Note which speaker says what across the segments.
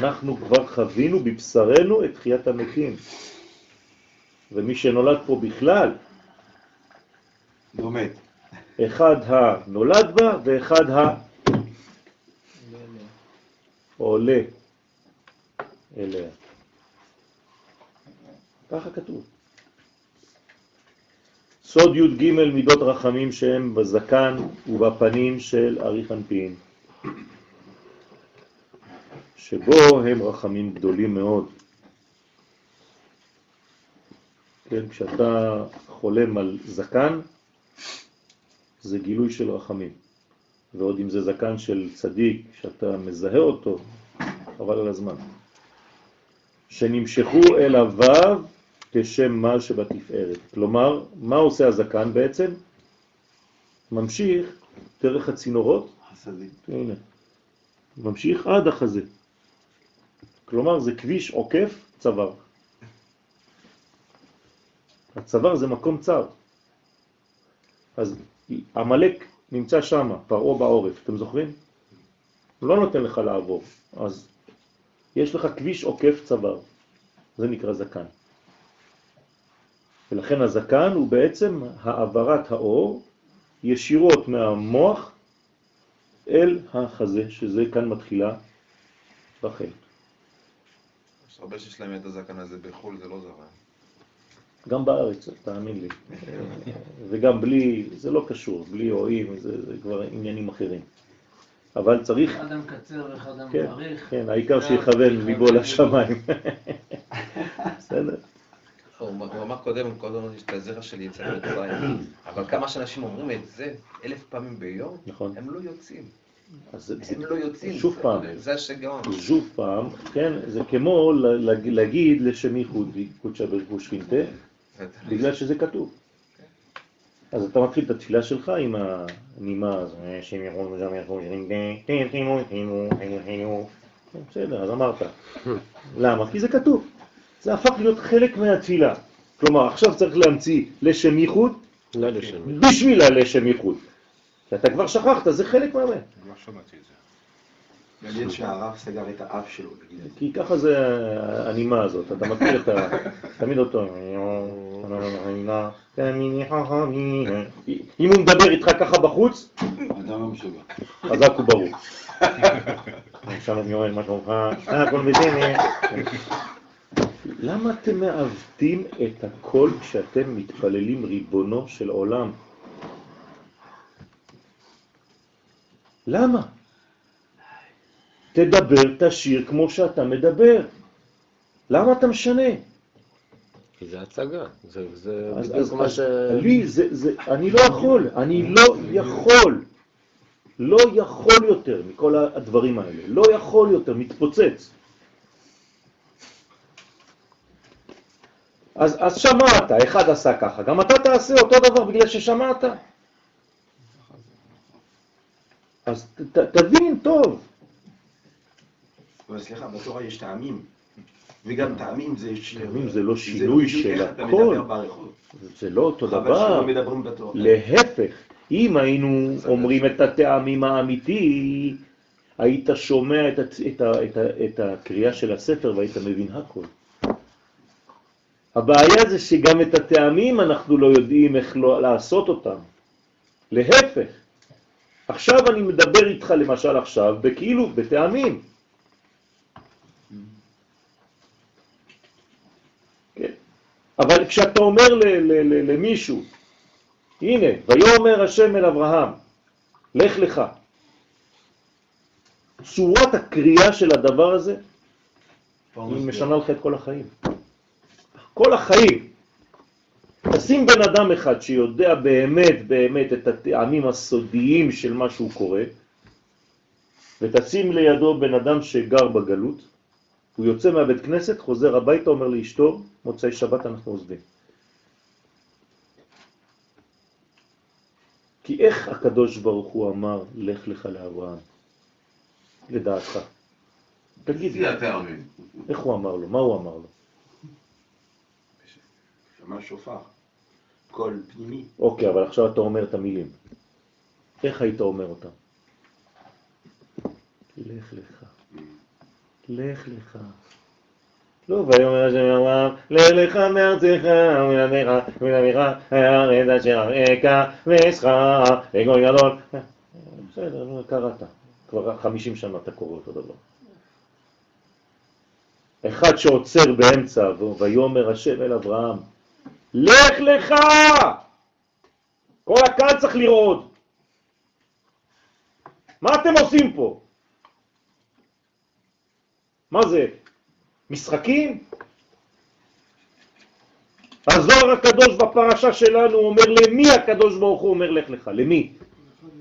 Speaker 1: אנחנו כבר חווינו בבשרנו את תחיית המתים. ומי שנולד פה בכלל,
Speaker 2: לא מת.
Speaker 1: אחד הנולד בה ואחד העולה אליה. ככה כתוב. סוד י"ג מידות רחמים שהם בזקן ובפנים של אריך אנפין, שבו הם רחמים גדולים מאוד. כן, כשאתה חולם על זקן, זה גילוי של רחמים. ועוד אם זה זקן של צדיק, שאתה מזהה אותו, חבל על הזמן. שנמשכו אל הוו כשם מל שבתפארת. כלומר, מה עושה הזקן בעצם? ממשיך דרך הצינורות,
Speaker 2: חסדים.
Speaker 1: הנה, ממשיך עד החזה. כלומר, זה כביש עוקף צוואר. הצוואר זה מקום צר. אז המלאק נמצא שם, פרעה בעורף, אתם זוכרים? הוא לא נותן לך לעבור, אז יש לך כביש עוקף צוואר, זה נקרא זקן. ולכן הזקן הוא בעצם העברת האור ישירות מהמוח אל החזה, שזה כאן מתחילה בחטא.
Speaker 3: יש הרבה שיש להם את הזקן הזה בחו"ל, זה לא זרה.
Speaker 1: גם בארץ, תאמין לי. וגם בלי, זה לא קשור, בלי רואים, זה, זה כבר עניינים אחרים. אבל צריך,
Speaker 4: אחד המקצר ואחד
Speaker 1: כן,
Speaker 4: המעריך.
Speaker 1: כן, העיקר שיכוון ליבו לשמיים. בסדר?
Speaker 3: הוא הוא אמר קודם, קודם יש את הזרע של יצרים מצרים, אבל כמה שאנשים אומרים את זה אלף פעמים ביום,
Speaker 1: נכון.
Speaker 3: הם לא יוצאים.
Speaker 1: אז
Speaker 3: הם לא יוצאים.
Speaker 1: שוב
Speaker 3: זה-
Speaker 1: פעם.
Speaker 3: זה השגעון.
Speaker 1: שוב פעם, כן, זה כמו ל- ל- להגיד לשם ייחוד, קודשא ברכו שכינתה, בגלל שזה כתוב. אז אתה מתחיל את התפילה שלך עם הנימה הזו, שם יכול וגם חימו, חימו, חימו. כן, בסדר, אז אמרת. למה? כי זה כתוב. זה הפך להיות חלק מהתפילה. כלומר, עכשיו צריך להמציא לשם ייחוד
Speaker 5: לא.
Speaker 1: בשביל הלשם ייחוד. כי אתה כבר שכחת, זה חלק מהמה.
Speaker 6: לא שמעתי את זה.
Speaker 2: מעניין שהרב סגר את האף שלו.
Speaker 1: כי ככה זה הנימה הזאת, אתה מכיר את ה... תמיד אותו. אם הוא מדבר איתך ככה בחוץ,
Speaker 2: לא.
Speaker 1: חזק וברור. שלום יואל, מה שלומך? אה, הכל בסדר. למה אתם מעוותים את הכל כשאתם מתפללים ריבונו של עולם? למה? תדבר, תשיר כמו שאתה מדבר. למה אתה משנה?
Speaker 5: כי זה הצגה. זה זה
Speaker 1: אז,
Speaker 5: בדיוק
Speaker 1: אז,
Speaker 5: מה ש...
Speaker 1: לי, זה, זה, אני לא יכול, אני לא יכול, לא יכול יותר מכל הדברים האלה, לא יכול יותר, מתפוצץ. אז, אז שמעת, אחד עשה ככה, גם אתה תעשה אותו דבר בגלל ששמעת. אז ת, תבין טוב,
Speaker 2: אבל סליחה, בתורה יש טעמים. וגם טעמים זה...
Speaker 1: טעמים זה לא שינוי
Speaker 2: בדיוק
Speaker 1: של הכל. זה לא אותו דבר.
Speaker 2: שלא מדברים בתורה.
Speaker 1: להפך, אם היינו אומרים את הטעמים האמיתי, היית שומע את, הצ... את, ה... את, ה... את הקריאה של הספר והיית מבין הכל. הבעיה זה שגם את הטעמים אנחנו לא יודעים איך לא לעשות אותם. להפך, עכשיו אני מדבר איתך למשל עכשיו, בכאילו, בטעמים. כן. אבל כשאתה אומר למישהו, הנה, ויאמר השם אל אברהם, לך לך. צורת הקריאה של הדבר הזה, היא משנה לך את כל החיים. כל החיים. תשים בן אדם אחד שיודע באמת באמת את הטעמים הסודיים של מה שהוא קורא, ותשים לידו בן אדם שגר בגלות, הוא יוצא מהבית כנסת, חוזר הביתה, אומר לאשתו, מוצאי שבת אנחנו עוזבים. כי איך הקדוש ברוך הוא אמר, לך לך לאברהם, לדעתך? תגיד. איך הוא אמר לו? מה הוא אמר לו?
Speaker 2: שמע שופר. קול פנימי.
Speaker 1: אוקיי, אבל עכשיו אתה אומר את המילים. איך היית אומר אותם? לך לך. לך לך. לא, ויאמר השם אברהם, לך לך מארצך ומלמדך ולמדך הארץ אשר אראך ואשכה לגוי גדול. בסדר, נו, קראת. כבר חמישים שנה אתה קורא אותו דבר. אחד שעוצר באמצע, ויאמר השם אל אברהם, לך לך! כל הקהל צריך לראות. מה אתם עושים פה? מה זה? משחקים? הזוהר הקדוש בפרשה שלנו אומר למי הקדוש ברוך הוא אומר לך לך? למי?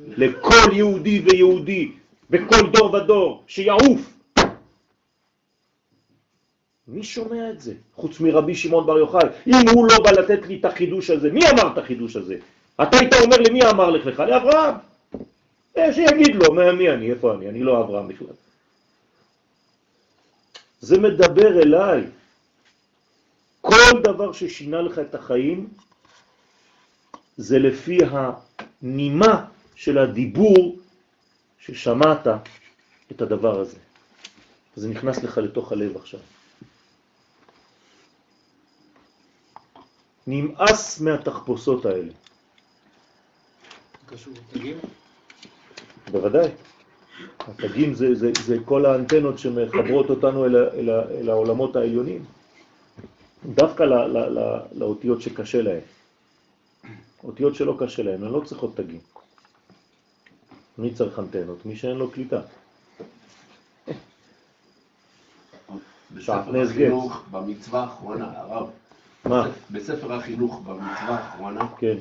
Speaker 1: לכל יהודי ויהודי בכל דור ודור שיעוף. מי שומע את זה? חוץ מרבי שמעון בר יוחאי. אם הוא לא בא לתת לי את החידוש הזה, מי אמר את החידוש הזה? אתה היית אומר למי אמר לך לך? לאברהם. אה, שיגיד לו, מי אני, איפה אני? אני לא אברהם בכלל. זה מדבר אליי. כל דבר ששינה לך את החיים זה לפי הנימה של הדיבור ששמעת את הדבר הזה. זה נכנס לך לתוך הלב עכשיו. נמאס מהתחפושות האלה.
Speaker 4: קשור לתגים?
Speaker 1: בוודאי. התגים זה, זה, זה כל האנטנות שמחברות אותנו אל, אל, אל העולמות העליונים. דווקא ל, ל, ל, לאותיות שקשה להן. אותיות שלא קשה להן, הן לא צריכות תגים. מי צריך אנטנות? מי שאין לו קליטה.
Speaker 6: בספר
Speaker 1: שעטנז
Speaker 6: החינוך, במצווה האחרונה, הרב,
Speaker 1: מה?
Speaker 6: בספר החינוך, במצווה האחרונה,
Speaker 1: כן.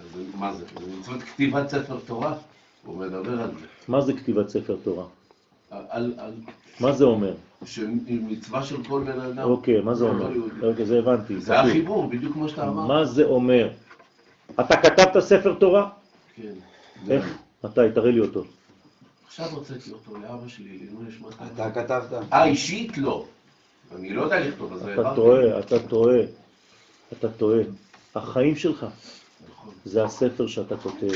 Speaker 6: אז מה זה? זה מצוות כתיבת ספר תורה, הוא מדבר על זה.
Speaker 1: מה זה כתיבת ספר תורה?
Speaker 6: על, על,
Speaker 1: מה זה אומר?
Speaker 6: שמצווה של כל בן אדם.
Speaker 1: אוקיי, מה זה אומר? אוקיי, זה הבנתי.
Speaker 6: זה. החיבור, בדיוק כמו שאתה אמרת.
Speaker 1: מה זה אומר? אתה כתבת ספר תורה?
Speaker 6: כן.
Speaker 1: איך? מתי? תראה לי אותו.
Speaker 6: עכשיו הוצאתי אותו לאבא שלי, לעילוי נשמת
Speaker 2: אתה כתבת?
Speaker 6: אה, אישית לא. אני לא יודע לכתוב, אז
Speaker 1: אתה. טועה, אתה טועה. אתה טועה. החיים שלך
Speaker 6: נכון.
Speaker 1: זה הספר שאתה כותב.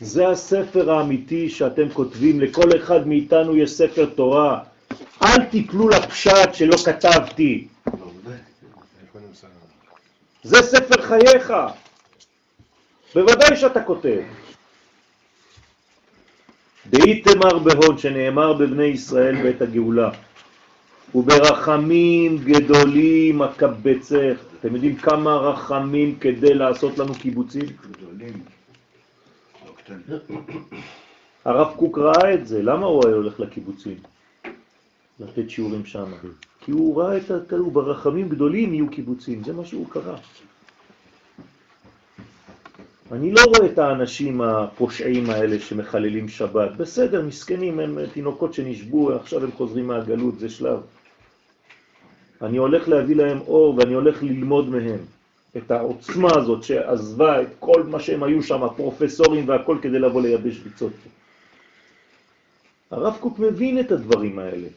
Speaker 1: זה הספר האמיתי שאתם כותבים, לכל אחד מאיתנו יש ספר תורה. אל תיפלו לפשט שלא כתבתי.
Speaker 6: זה-
Speaker 1: זה ספר חייך. בוודאי שאתה כותב. דאיתמר בהוד שנאמר בבני ישראל בעת הגאולה וברחמים גדולים הקבצך. אתם יודעים כמה רחמים כדי לעשות לנו קיבוצים?
Speaker 2: גדולים.
Speaker 1: הרב קוק ראה את זה, למה הוא היה הולך לקיבוצים? לתת שיעורים שם. כי הוא ראה את הכדור, ברחמים גדולים יהיו קיבוצים, זה מה שהוא קרא. אני לא רואה את האנשים הפושעים האלה שמחללים שבת. בסדר, מסכנים, הם תינוקות שנשבו, עכשיו הם חוזרים מהגלות, זה שלב. אני הולך להביא להם אור ואני הולך ללמוד מהם את העוצמה הזאת שעזבה את כל מה שהם היו שם, הפרופסורים והכל כדי לבוא לייבש ביצות. הרב קוק מבין את הדברים האלה.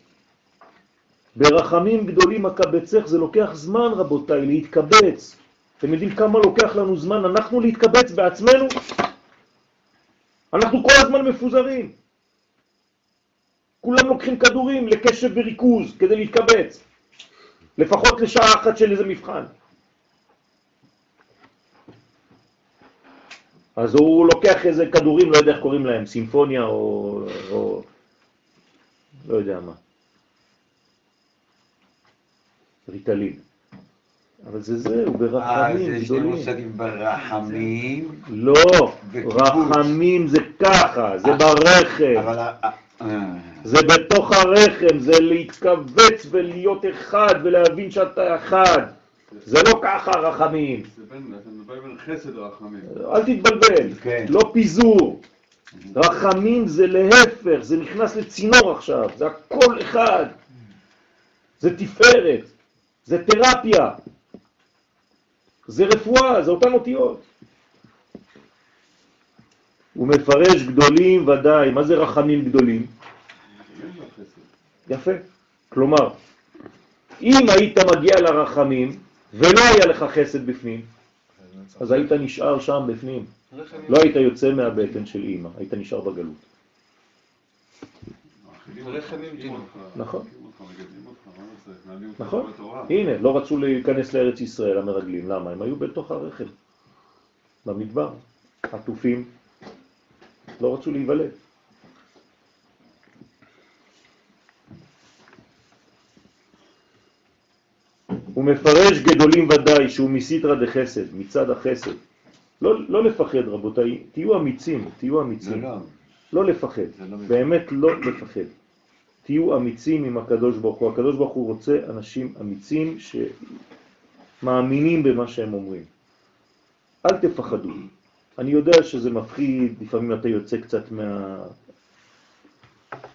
Speaker 1: ברחמים גדולים הקבצך זה לוקח זמן רבותיי להתקבץ. אתם יודעים כמה לוקח לנו זמן אנחנו להתקבץ בעצמנו? אנחנו כל הזמן מפוזרים. כולם לוקחים כדורים לקשב וריכוז כדי להתקבץ. לפחות לשעה אחת של איזה מבחן. אז הוא לוקח איזה כדורים, לא יודע איך קוראים להם, סימפוניה או, או לא יודע מה. ריטלין. אבל זה זה, הוא
Speaker 7: אה,
Speaker 1: ברחמים
Speaker 7: זה שני
Speaker 1: גדולים.
Speaker 7: מושגים ברחמים,
Speaker 1: לא,
Speaker 7: וקיבוץ.
Speaker 1: רחמים זה ככה, זה ברחם.
Speaker 7: אבל...
Speaker 1: זה בתוך הרחם, זה להתכווץ ולהיות אחד ולהבין שאתה אחד. זה לא ככה רחמים.
Speaker 4: זה בין, אתה מדבר בין חסד לרחמים.
Speaker 1: אל תתבלבל,
Speaker 7: כן.
Speaker 1: לא פיזור. רחמים זה להפך, זה נכנס לצינור עכשיו, זה הכל אחד. זה תפארת, זה תרפיה, זה רפואה, זה אותן אותיות. הוא מפרש גדולים ודאי, מה זה רחמים גדולים? יפה. כלומר, אם היית מגיע לרחמים ולא היה לך חסד בפנים, אז היית נשאר שם בפנים. לא היית יוצא מהבטן של אימא, היית נשאר בגלות. נכון. נכון. הנה, לא רצו להיכנס לארץ ישראל המרגלים, למה? הם היו בתוך הרחם, במדבר, עטופים, לא רצו להיוולד. הוא מפרש גדולים ודאי שהוא מסיתרא דחסד, מצד החסד. לא, לא לפחד רבותיי, תהיו אמיצים, תהיו אמיצים.
Speaker 7: לא,
Speaker 1: לא לפחד,
Speaker 7: לא.
Speaker 1: באמת לא לפחד. תהיו אמיצים עם הקדוש ברוך הוא. הקדוש ברוך הוא רוצה אנשים אמיצים שמאמינים במה שהם אומרים. אל תפחדו. אני יודע שזה מפחיד, לפעמים אתה יוצא קצת מה...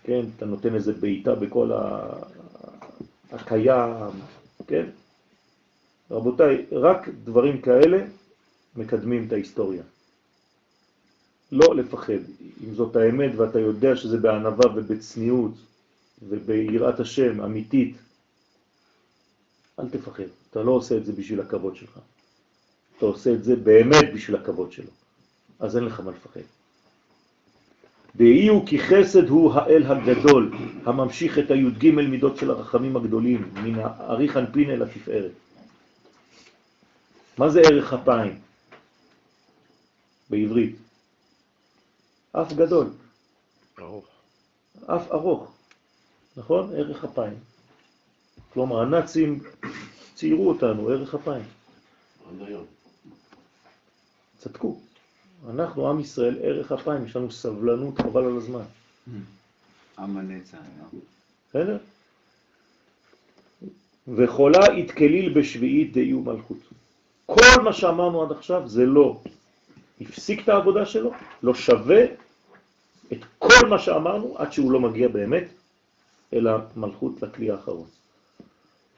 Speaker 1: כן, אתה נותן איזה בעיטה בכל ה... הקיים, כן? רבותיי, רק דברים כאלה מקדמים את ההיסטוריה. לא לפחד. אם זאת האמת ואתה יודע שזה בענווה ובצניעות וביראת השם אמיתית, אל תפחד. אתה לא עושה את זה בשביל הכבוד שלך. אתה עושה את זה באמת בשביל הכבוד שלו. אז אין לך מה לפחד. דהי הוא כי חסד הוא האל הגדול, הממשיך את הי"ג מידות של הרחמים הגדולים, מן האריך אנפין אל התפארת. מה זה ערך אפיים? בעברית. אף גדול,
Speaker 5: ארוך.
Speaker 1: אף ארוך, נכון? ערך אפיים. כלומר, הנאצים ציירו אותנו, ערך אפיים. צדקו. אנחנו, עם ישראל, ערך אפיים, יש לנו סבלנות חבל על הזמן.
Speaker 7: עם הנצח, לא?
Speaker 1: בסדר? וחולה התקליל בשביעית דאי ומלכות. כל מה שאמרנו עד עכשיו זה לא הפסיק את העבודה שלו, לא שווה את כל מה שאמרנו עד שהוא לא מגיע באמת אל המלכות לכלי האחרון.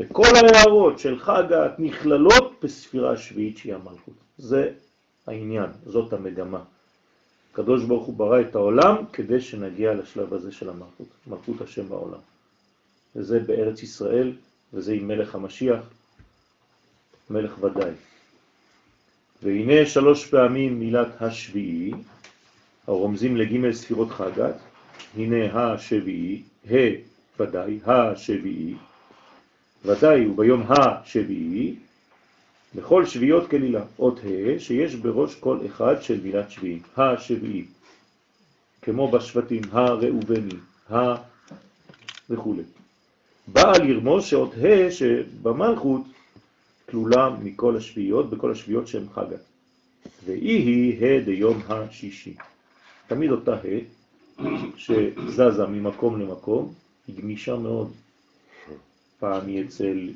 Speaker 1: וכל ההערות של חגת נכללות בספירה השביעית שהיא המלכות. זה העניין, זאת המגמה. הקדוש ברוך הוא ברא את העולם כדי שנגיע לשלב הזה של המלכות, מלכות השם בעולם. וזה בארץ ישראל, וזה עם מלך המשיח, מלך ודאי. והנה שלוש פעמים מילת השביעי, הרומזים לג' ספירות חגת, הנה השביעי, ה ודאי, השביעי, ודאי וביום השביעי, בכל שביעות כלילה, אות ה' שיש בראש כל אחד של מילת שביעי, השביעי, כמו בשבטים, הראובני, ה... וכו'. באה לרמוז שאות ה' שבמלכות כלולה מכל השביעיות, בכל השביעיות שהן חגת. והיא היא ה' דיום השישי. תמיד אותה ה' שזזה ממקום למקום, היא גמישה מאוד. פעם היא אצל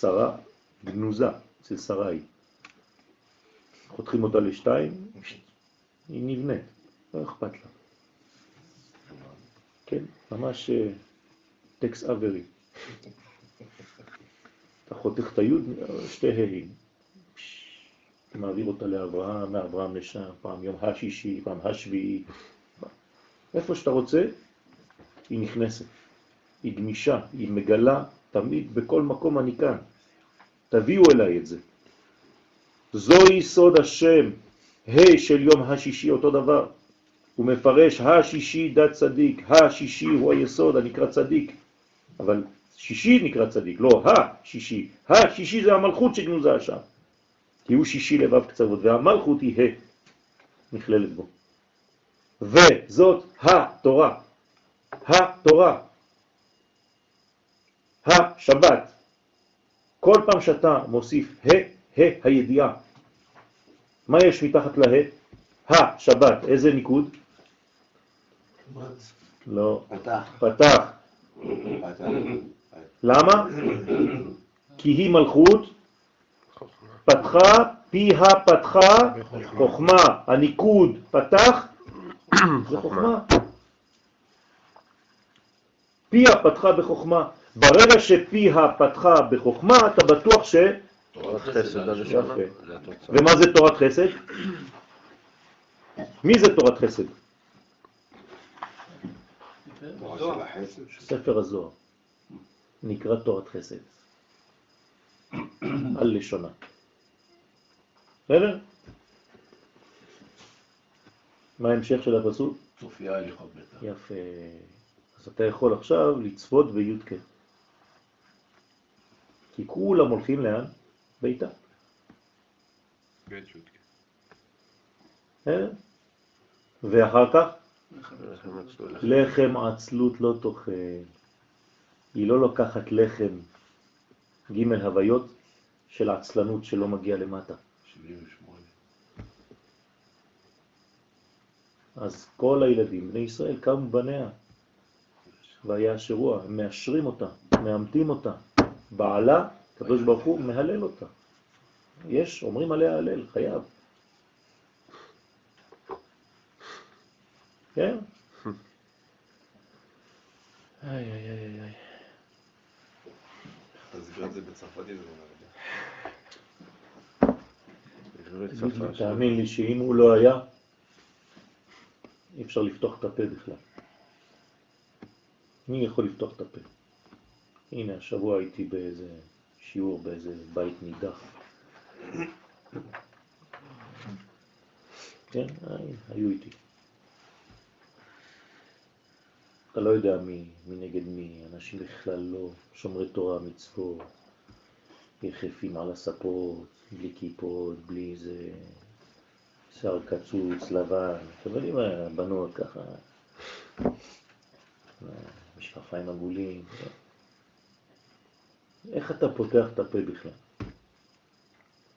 Speaker 1: שרה, גנוזה, אצל שרה היא. חותכים אותה לשתיים, היא נבנית, לא אכפת לה. כן, ממש אה, טקס אברי. אתה חותך את היוד, שתי ה'ים. אתה מעביר אותה לאברהם, מאברהם לשם, פעם יום השישי, פעם השביעי. איפה שאתה רוצה, היא נכנסת. היא גמישה, היא מגלה תמיד בכל מקום אני כאן. תביאו אליי את זה. זוהי סוד השם, ה' של יום השישי, אותו דבר. הוא מפרש השישי דת צדיק, השישי הוא היסוד הנקרא צדיק, אבל שישי נקרא צדיק, לא השישי. השישי זה המלכות שגנוזה שם, כי הוא שישי לבב קצוות, והמלכות היא ה' נכללת בו. וזאת התורה, התורה, השבת. כל פעם שאתה מוסיף ה', ה' הידיעה. מה יש מתחת לה? השבת, איזה ניקוד? לא,
Speaker 7: פתח,
Speaker 1: פתח. למה? כי היא מלכות, פתחה, פיה פתחה, חוכמה. הניקוד פתח, זה חוכמה. פיה פתחה בחוכמה. ברגע שפיה פתחה בחוכמה, אתה בטוח ש...
Speaker 5: תורת חסד התוצאה.
Speaker 1: ומה זה תורת חסד? מי זה תורת חסד? ספר הזוהר. נקרא תורת חסד. על לשונה. בסדר? מה ההמשך של הפסוק?
Speaker 6: צופיה הליכות ביתה.
Speaker 1: יפה. אז אתה יכול עכשיו לצפות בי"ק. כי כולם הולכים לאן? ביתה. אה? ואחר כך לחם עצלות לא תאכל. היא לא לוקחת לחם ג' הוויות של עצלנות שלא מגיע למטה.
Speaker 6: 78.
Speaker 1: אז כל הילדים, בני ישראל, קמו בניה, והיה השרוע, הם מאשרים אותה, מאמתים אותה. בעלה, הקדוש ברוך הוא מהלל אותה. יש, אומרים עליה הלל, חייב. כן? איי, איי, איי, איי.
Speaker 3: תסביר את זה בצרפתית,
Speaker 1: תאמין לי שאם הוא לא היה, אי אפשר לפתוח את הפה בכלל. מי יכול לפתוח את הפה? הנה, השבוע הייתי באיזה שיעור, באיזה בית נידח. כן, היו איתי. אתה לא יודע מי, מי נגד מי, אנשים בכלל לא שומרי תורה, מצוות, יחפים על הספות, בלי כיפות, בלי איזה שיער קצוץ, לבן, אתם יודעים, הבנות ככה, משקפיים עגולים. איך אתה פותח את הפה בכלל?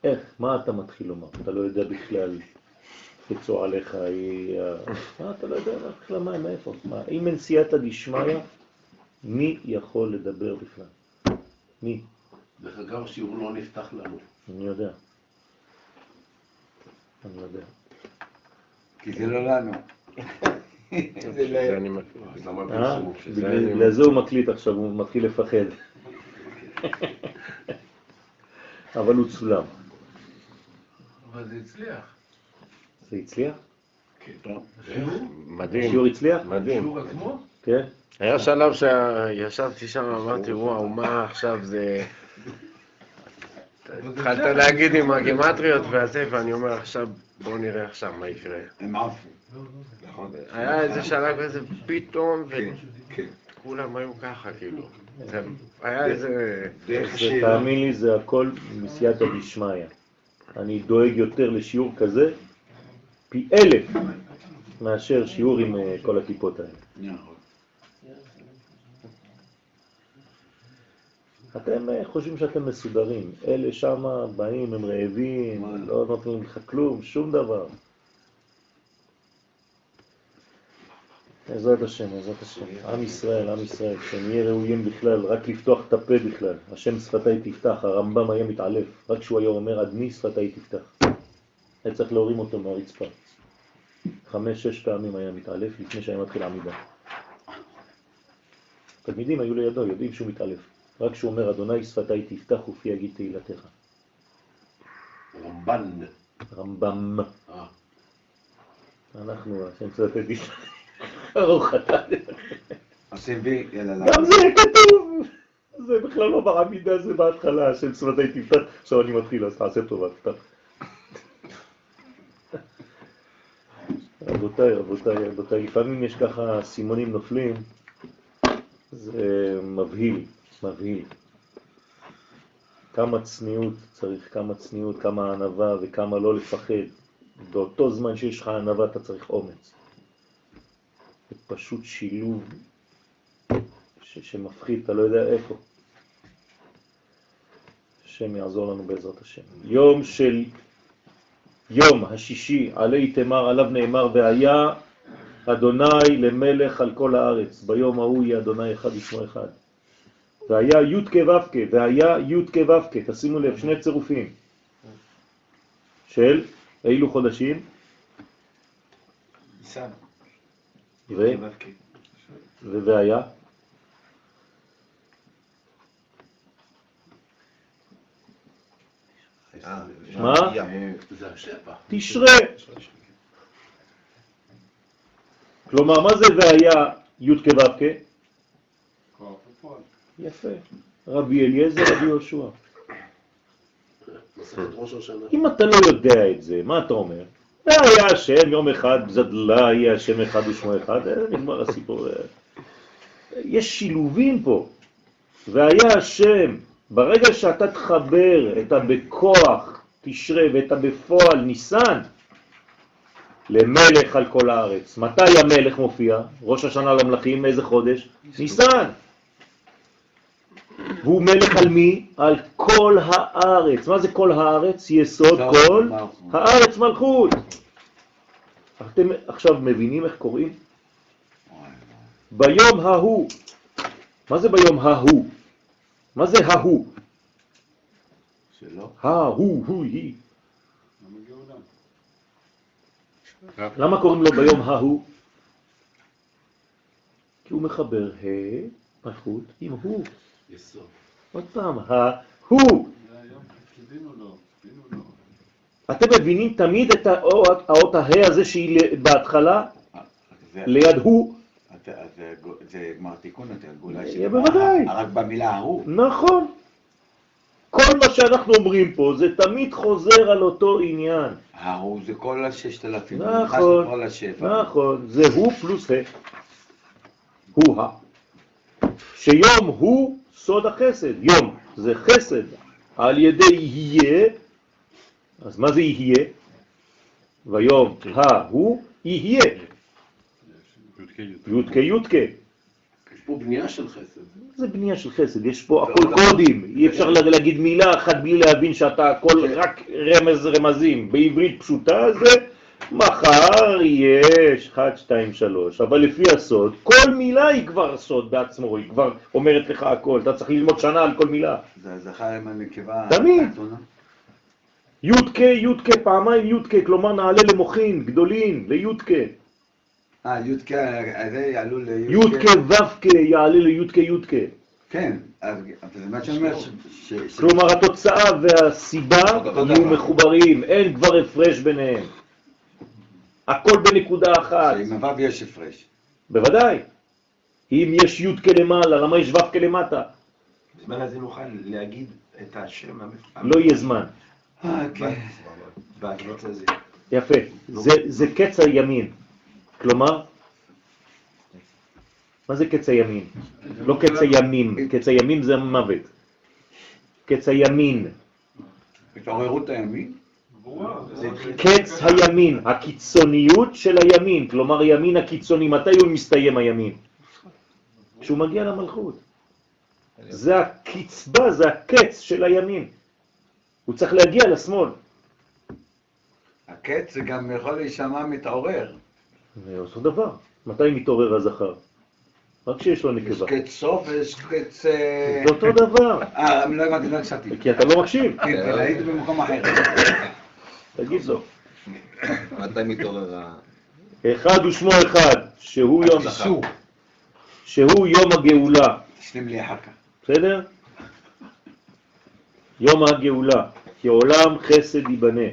Speaker 1: איך? מה אתה מתחיל לומר? אתה לא יודע בכלל תצוע עליך, היא... מה אתה לא יודע בכלל מה, מאיפה? מה? אם אין סייעתא דשמיא, מי יכול לדבר בכלל? מי?
Speaker 6: דרך אגב, שיעור לא נפתח לנו.
Speaker 1: אני יודע. אני יודע.
Speaker 7: כי זה לא לנו. זה לא...
Speaker 1: אה? בגלל זה הוא מקליט עכשיו, הוא מתחיל לפחד. אבל הוא צולם.
Speaker 6: אבל זה הצליח.
Speaker 1: זה הצליח?
Speaker 5: מדהים,
Speaker 1: השיעור הצליח?
Speaker 5: מדהים.
Speaker 6: שיעור עצמו?
Speaker 1: כן.
Speaker 5: היה שלב שישבתי שם, אמרתי, וואו, מה עכשיו זה... התחלת להגיד עם הגימטריות והזה, ואני אומר עכשיו, בוא נראה עכשיו מה יקרה.
Speaker 7: הם עפו. נכון.
Speaker 5: היה איזה שלב כזה, פתאום,
Speaker 7: כן, כן.
Speaker 5: וכולם היו ככה, כאילו. זה- היה איזה...
Speaker 1: תאמין לי, זה הכל מסייעתא דשמיא. אני דואג יותר לשיעור כזה פי אלף מאשר שיעור עם אה, כל הכיפות האלה.
Speaker 7: נכון.
Speaker 1: אתם אה, חושבים שאתם מסודרים, אלה שם באים, הם רעבים, לא נותנים לך כלום, שום דבר. בעזרת השם, בעזרת השם. עם ישראל, עם ישראל, שנהיה ראויים בכלל, רק לפתוח את הפה בכלל. השם שפתיי תפתח, הרמב"ם היה מתעלף, רק כשהוא היה אומר עדני שפתיי תפתח. היה צריך להורים אותו מהרצפה. חמש, שש פעמים היה מתעלף לפני שהיה מתחיל עמידה. תלמידים היו לידו, יודעים שהוא מתעלף. רק כשהוא אומר, אדוני שפתיי תפתח ופי יגיד תהילתך.
Speaker 6: רמב"ן.
Speaker 1: רמב"ם.
Speaker 6: אה.
Speaker 1: אנחנו, השם שפתיי תפתח. אתה.
Speaker 7: עושים וי, יאללה.
Speaker 1: גם זה כתוב! זה בכלל לא בעמידה, זה בהתחלה, השם שפתיי תפתח. עכשיו אני מתחיל, אז תעשה טובה, תפתח. רבותיי, רבותיי, רבותיי, לפעמים יש ככה סימונים נופלים, זה מבהיל, מבהיל. כמה צניעות צריך, כמה צניעות, כמה ענווה וכמה לא לפחד. באותו זמן שיש לך ענווה אתה צריך אומץ. זה פשוט שילוב ש- שמפחיד, אתה לא יודע איפה. השם יעזור לנו בעזרת השם. יום של יום השישי עלי תמר עליו נאמר והיה אדוני למלך על כל הארץ. ביום ההוא יהיה אדוני אחד ושמו אחד. והיה י' כו' והיה י' כו' תשימו לב, שני צירופים. של אילו חודשים?
Speaker 2: ניסן.
Speaker 1: ו- ו- והיה?
Speaker 3: אה,
Speaker 1: מה? תשרה. כלומר, מה זה והיה י' כו' כ'? יפה. רבי אליעזר, רבי יהושע. אם אתה לא יודע את זה, מה אתה אומר? והיה השם יום אחד, זדלה יהיה השם אחד ושמו אחד, אה, נגמר הסיפור. אה. יש שילובים פה. והיה השם, ברגע שאתה תחבר את הבכוח תשרה ואת הבפועל ניסן, למלך על כל הארץ. מתי המלך מופיע? ראש השנה למלכים, איזה חודש? ניסן. והוא מלך על מי? על כל הארץ. מה זה כל הארץ? יסוד כל. הארץ מלכות. אתם עכשיו מבינים איך קוראים? ביום ההוא. מה זה ביום ההוא? מה זה ההוא?
Speaker 7: שלא?
Speaker 1: ההוא, הוא, היא.
Speaker 4: למה
Speaker 1: קוראים לו ביום ההוא? כי הוא מחבר ה' מלכות עם הוא.
Speaker 6: יסוד.
Speaker 1: עוד פעם,
Speaker 4: לו.
Speaker 1: אתם מבינים תמיד את האות, האות הה הזה שהיא בהתחלה
Speaker 7: זה-
Speaker 1: ליד הוא?
Speaker 7: זה גמר תיקון, אתה גאולה
Speaker 1: אה,
Speaker 7: של...
Speaker 1: בוודאי.
Speaker 7: רק במילה ההוא.
Speaker 1: נכון. כל מה שאנחנו אומרים פה זה תמיד חוזר על אותו עניין.
Speaker 7: ההוא זה כל הששת אלפים.
Speaker 1: נכון. נכון, זה הוא פלוס ה'. הוא ה. שיום הוא סוד החסד, יום זה חסד על ידי יהיה, אז מה זה יהיה? ויום ההוא יהיה. יודקה יודקה.
Speaker 6: יש פה בנייה של חסד.
Speaker 1: זה בנייה של חסד, יש פה הכל קודים, אי אפשר לה- להגיד מילה אחת בלי להבין שאתה הכל רק רמז רמזים. בעברית פשוטה זה מחר יש 1, 2, 3, אבל לפי הסוד, כל מילה היא כבר סוד בעצמו, היא כבר אומרת לך הכל, אתה צריך ללמוד שנה על כל מילה.
Speaker 7: זה זכר עם הנקבה.
Speaker 1: תמיד. יודקה, יודקה, פעמיים יודקה, כלומר נעלה למוחין, גדולים, ליודקה.
Speaker 7: אה, יודקה, זה יעלו ליודקה.
Speaker 1: יודקה ו"קה יעלה ליודקה יודקה.
Speaker 7: כן, אז אבל זה מה שאני אומר. ש-
Speaker 1: כלומר התוצאה והסיבה יהיו. מחוברים, אין כבר הפרש ביניהם. הכל בנקודה אחת,
Speaker 7: שעם הוו יש הפרש.
Speaker 1: בוודאי. אם יש י' כלמעלה, למה יש ו' כלמטה?
Speaker 2: בזמן הזה נוכל להגיד את השם המפ-
Speaker 1: לא יהיה זמן.
Speaker 7: אה, כן.
Speaker 2: בקץ הזה.
Speaker 1: יפה. זה, זה קץ הימין. כלומר, מה זה קץ הימין? לא קץ הימים, קץ הימים זה מוות. קץ הימין.
Speaker 7: התעוררות הימין.
Speaker 2: זה
Speaker 1: קץ הימין, הקיצוניות של הימין, כלומר הימין הקיצוני, מתי הוא מסתיים הימין? כשהוא מגיע למלכות. זה הקצבה, זה הקץ של הימין. הוא צריך להגיע לשמאל.
Speaker 7: הקץ זה גם יכול להישמע מתעורר.
Speaker 1: זה אותו דבר. מתי מתעורר הזכר? רק כשיש לו
Speaker 7: יש
Speaker 1: נקבה.
Speaker 7: קץ סוף ויש קץ... אה,
Speaker 1: זה אותו דבר,
Speaker 7: אה, לא הבנתי, לא הקשבתי.
Speaker 1: כי אתה לא מקשיב.
Speaker 7: כן, כן, הייתי במקום אחר.
Speaker 1: תגיד לו.
Speaker 3: מתי מתעורר ה...
Speaker 1: אחד ושמו אחד, שהוא יום. שהוא יום הגאולה.
Speaker 7: תשלים לי אחר כך.
Speaker 1: בסדר? יום הגאולה, כי עולם חסד ייבנה.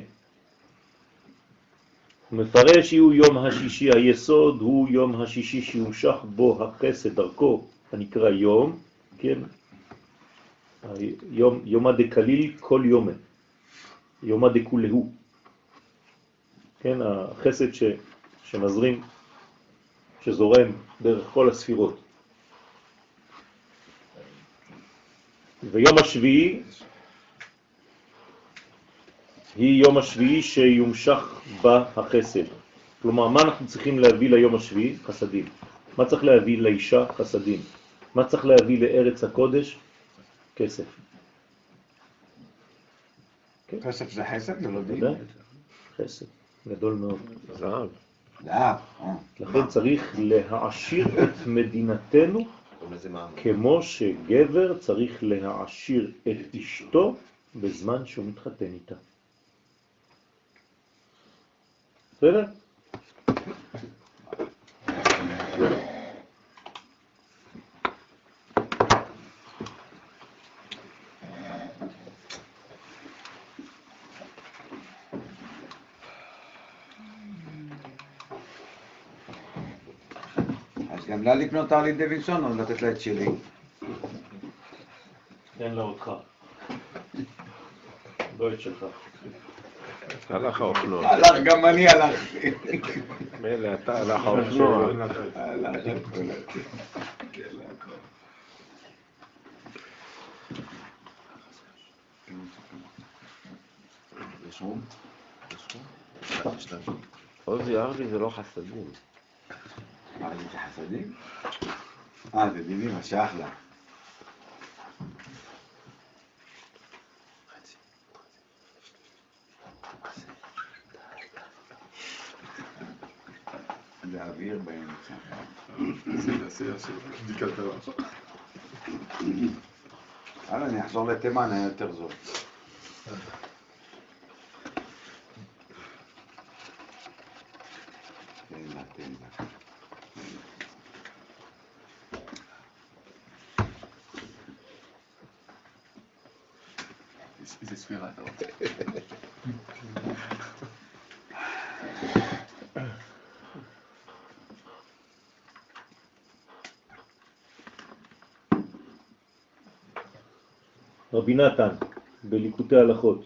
Speaker 1: הוא מפרש שהוא יום השישי, היסוד הוא יום השישי שימשך בו החסד דרכו, הנקרא יום, כן? יום, יומא דקליל כל יומה, יומא דכולהו, כן? החסד ש, שמזרים, שזורם דרך כל הספירות. ויום השביעי היא יום השביעי שיומשך בה החסד. כלומר, מה אנחנו צריכים להביא ליום השביעי? חסדים. מה צריך להביא לאישה? חסדים. מה צריך להביא לארץ הקודש? כסף.
Speaker 7: כסף זה חסד? זה לא דין?
Speaker 1: ודאי. חסד. גדול מאוד.
Speaker 5: זהב.
Speaker 7: זהב. אה.
Speaker 1: לכן צריך להעשיר את מדינתנו
Speaker 3: קוראים לזה מע"מ.
Speaker 1: כמו שגבר צריך להעשיר את אשתו בזמן שהוא מתחתן איתה. בסדר?
Speaker 7: גם לה לקנות ארלי דווינסון או לתת לה את שלי?
Speaker 1: תן לה אותך. לא את שלך.
Speaker 5: הלך האופנוע.
Speaker 7: הלך, גם אני הלכתי.
Speaker 5: מילא, אתה הלך האופנוע. עוזי ארלי זה לא חסדים.
Speaker 7: מה זה חסדים? אה, זה דינים, אז שייך לה. זה אוויר באמצע. הלאה, אני אחזור לתימן, היה יותר זול. תן לה, תן לה.
Speaker 6: איזה ספירה אתה רוצה?
Speaker 1: רבי נתן, בליקוטי הלכות,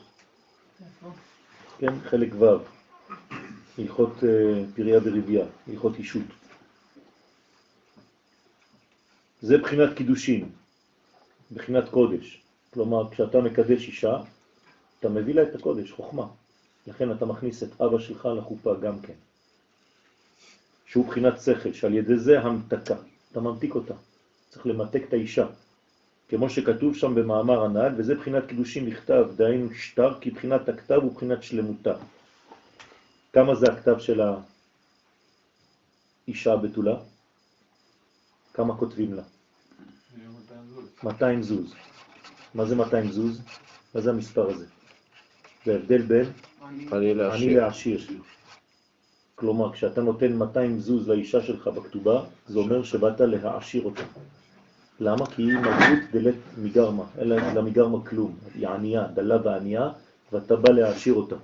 Speaker 1: כן, חלק ו', הלכות אה, פריה ורבייה, הלכות אישות. זה בחינת קידושין, בחינת קודש. כלומר, כשאתה מקדש אישה, אתה מביא לה את הקודש, חוכמה. לכן אתה מכניס את אבא שלך לחופה גם כן. שהוא בחינת שכל, שעל ידי זה המתקה. אתה ממתיק אותה. צריך למתק את האישה. כמו שכתוב שם במאמר הנהג, וזה בחינת קידושים בכתב, דהיינו שטר, כי בחינת הכתב הוא בחינת שלמותה. כמה זה הכתב של האישה הבתולה? כמה כותבים לה? 200 זוז. מה זה 200 זוז? מה זה המספר הזה? זה ההבדל בין
Speaker 5: אני.
Speaker 1: לעשיר. כלומר, כשאתה נותן 200 זוז לאישה שלך בכתובה, זה אומר שבאת להעשיר אותה. למה? כי היא מלכות דלת מגרמה, אין לה לה מגרמה כלום. היא ענייה, דלה וענייה, ואתה בא להעשיר אותה.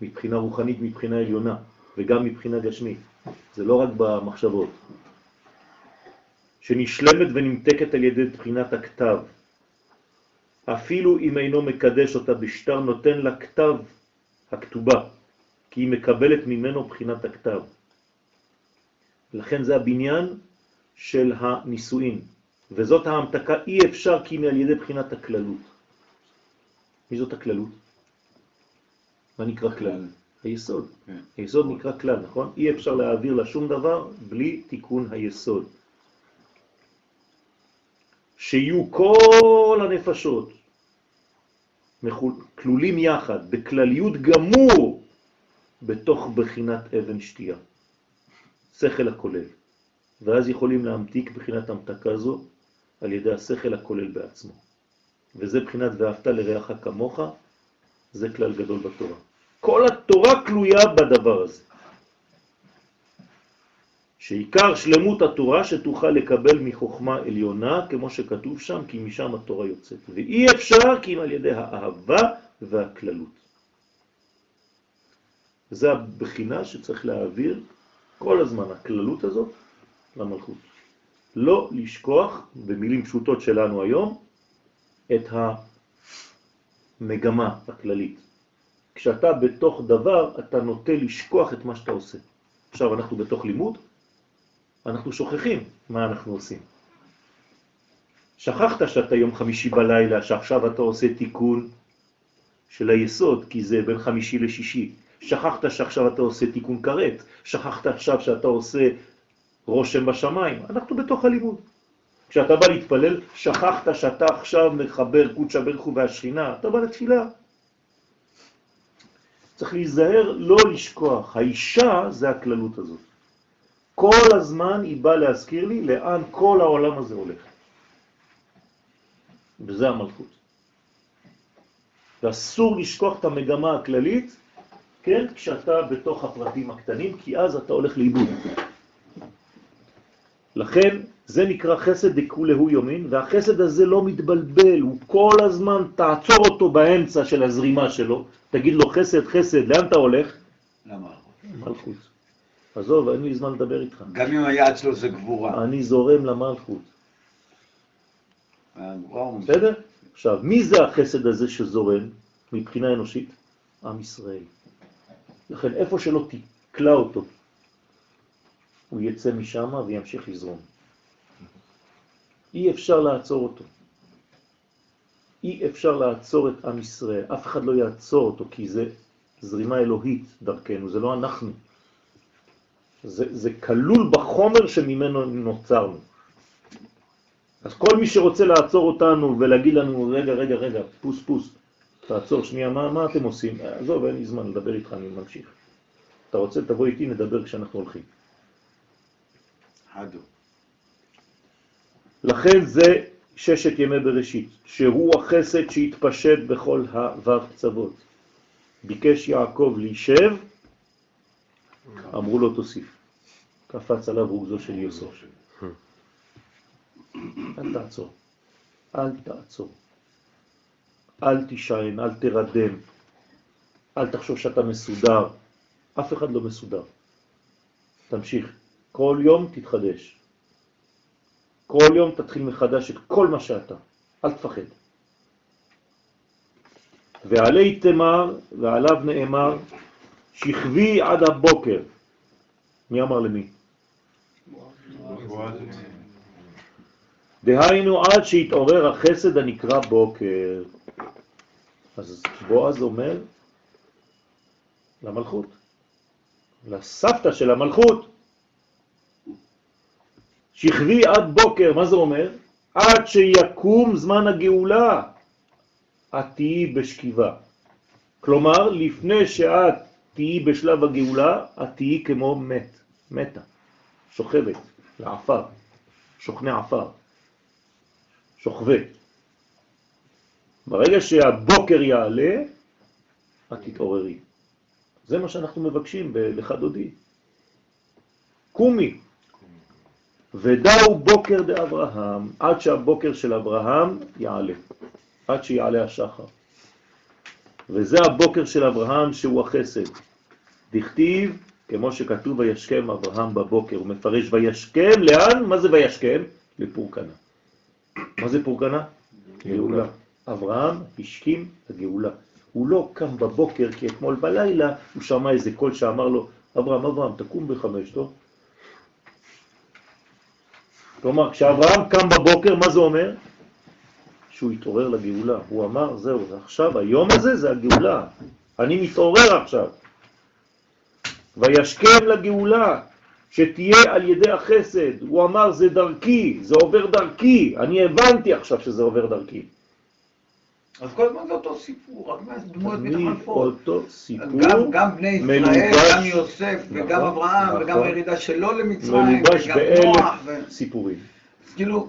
Speaker 1: מבחינה רוחנית, מבחינה עליונה, וגם מבחינה גשמית. זה לא רק במחשבות. שנשלמת ונמתקת על ידי בחינת הכתב. אפילו אם אינו מקדש אותה בשטר, נותן לה כתב הכתובה, כי היא מקבלת ממנו בחינת הכתב. לכן זה הבניין של הנישואין, וזאת ההמתקה אי אפשר כי היא על ידי בחינת הכללות. מי זאת הכללות? מה נקרא כלל? היסוד.
Speaker 7: כן.
Speaker 1: היסוד נקרא כלל, נכון? אי אפשר להעביר לה שום דבר בלי תיקון היסוד. שיהיו כל הנפשות כלולים יחד, בכלליות גמור, בתוך בחינת אבן שתייה. שכל הכולל. ואז יכולים להמתיק בחינת המתקה זו על ידי השכל הכולל בעצמו. וזה בחינת ואהבת לרעך כמוך, זה כלל גדול בתורה. כל התורה כלויה בדבר הזה. שעיקר שלמות התורה שתוכל לקבל מחוכמה עליונה, כמו שכתוב שם, כי משם התורה יוצאת. ואי אפשר כי אם על ידי האהבה והכללות. זה הבחינה שצריך להעביר כל הזמן, הכללות הזאת, למלכות. לא לשכוח, במילים פשוטות שלנו היום, את המגמה הכללית. כשאתה בתוך דבר, אתה נוטה לשכוח את מה שאתה עושה. עכשיו אנחנו בתוך לימוד, אנחנו שוכחים מה אנחנו עושים. שכחת שאתה יום חמישי בלילה, שעכשיו אתה עושה תיקון של היסוד, כי זה בין חמישי לשישי. שכחת שעכשיו אתה עושה תיקון כרת, שכחת עכשיו שאתה עושה רושם בשמיים. אנחנו בתוך הלימוד. כשאתה בא להתפלל, שכחת שאתה עכשיו מחבר קודשא הוא והשכינה, אתה בא לתפילה. צריך להיזהר לא לשכוח. האישה זה הכללות הזאת. כל הזמן היא באה להזכיר לי לאן כל העולם הזה הולך. וזה המלכות. ואסור לשכוח את המגמה הכללית, כן, כשאתה בתוך הפרטים הקטנים, כי אז אתה הולך לאיבוד. לכן זה נקרא חסד דכולהו יומין, והחסד הזה לא מתבלבל, הוא כל הזמן תעצור אותו באמצע של הזרימה שלו, תגיד לו חסד, חסד, לאן אתה הולך?
Speaker 7: למה?
Speaker 1: עזוב, אין לי זמן לדבר איתך.
Speaker 7: גם אם היעד שלו זה גבורה.
Speaker 1: אני זורם למלכות,
Speaker 7: הוא
Speaker 1: בסדר? עכשיו, מי זה החסד הזה שזורם מבחינה אנושית? עם ישראל. לכן איפה שלא תקלע אותו, הוא יצא משם וימשיך לזרום. אי אפשר לעצור אותו. אי אפשר לעצור את עם ישראל, אף אחד לא יעצור אותו, כי זה זרימה אלוהית דרכנו, זה לא אנחנו. זה, זה כלול בחומר שממנו נוצרנו. אז כל מי שרוצה לעצור אותנו ולהגיד לנו, רגע, רגע, רגע, פוס פוס, תעצור שנייה, מה, מה אתם עושים? עזוב, אין לי זמן לדבר איתך, אני ממשיך. אתה רוצה, תבוא איתי, נדבר כשאנחנו הולכים.
Speaker 7: חדו.
Speaker 1: לכן זה ששת ימי בראשית, שהוא החסד שהתפשט בכל הו"ב קצוות. ביקש יעקב להישב, אמרו לו תוסיף. קפץ עליו רוגזו של יוסף. אל תעצור, אל תעצור. אל תישען, אל תרדם, אל תחשוב שאתה מסודר. אף אחד לא מסודר. תמשיך. כל יום תתחדש. כל יום תתחיל מחדש את כל מה שאתה. אל תפחד. ועלי תמר, ועליו נאמר, שכבי עד הבוקר. מי אמר למי? דהיינו עד שהתעורר החסד הנקרא בוקר. אז בועז אומר למלכות, לסבתא של המלכות, שכבי עד בוקר, מה זה אומר? עד שיקום זמן הגאולה, את תהיי בשכיבה. כלומר, לפני שאת תהיי בשלב הגאולה, את תהיי כמו מת, מתה, שוכבת, לעפר, שוכני עפר, שוכבה. ברגע שהבוקר יעלה, את תתעוררי. זה מה שאנחנו מבקשים בלך דודי. קומי. ודאו בוקר דאברהם, עד שהבוקר של אברהם יעלה, עד שיעלה השחר. וזה הבוקר של אברהם שהוא החסד. דכתיב, כמו שכתוב וישכם אברהם בבוקר, הוא מפרש וישכם, לאן? מה זה וישכם? לפורקנה. מה זה פורקנה? גאולה. אברהם השכים לגאולה. הוא לא קם בבוקר, כי אתמול בלילה הוא שמע איזה קול שאמר לו, אברהם, אברהם, תקום בחמש, טוב? כלומר, כשאברהם קם בבוקר, מה זה אומר? שהוא התעורר לגאולה. הוא אמר, זהו, עכשיו, היום הזה זה הגאולה. אני מתעורר עכשיו. וישכם לגאולה, שתהיה על ידי החסד. הוא אמר, זה דרכי, זה עובר דרכי. אני הבנתי עכשיו שזה עובר דרכי.
Speaker 7: אז כל הזמן זה אותו סיפור, רק מהדמויות מתחלפות.
Speaker 1: אותו סיפור
Speaker 7: גם, גם בני ישראל,
Speaker 1: מלובש-
Speaker 7: גם יוסף, וגם
Speaker 1: נכון,
Speaker 7: אברהם, וגם
Speaker 1: נכון.
Speaker 7: הירידה שלו למצרים,
Speaker 1: מלובש
Speaker 7: וגם
Speaker 1: באלף
Speaker 7: נוח, ו...
Speaker 1: סיפורים.
Speaker 7: כאילו,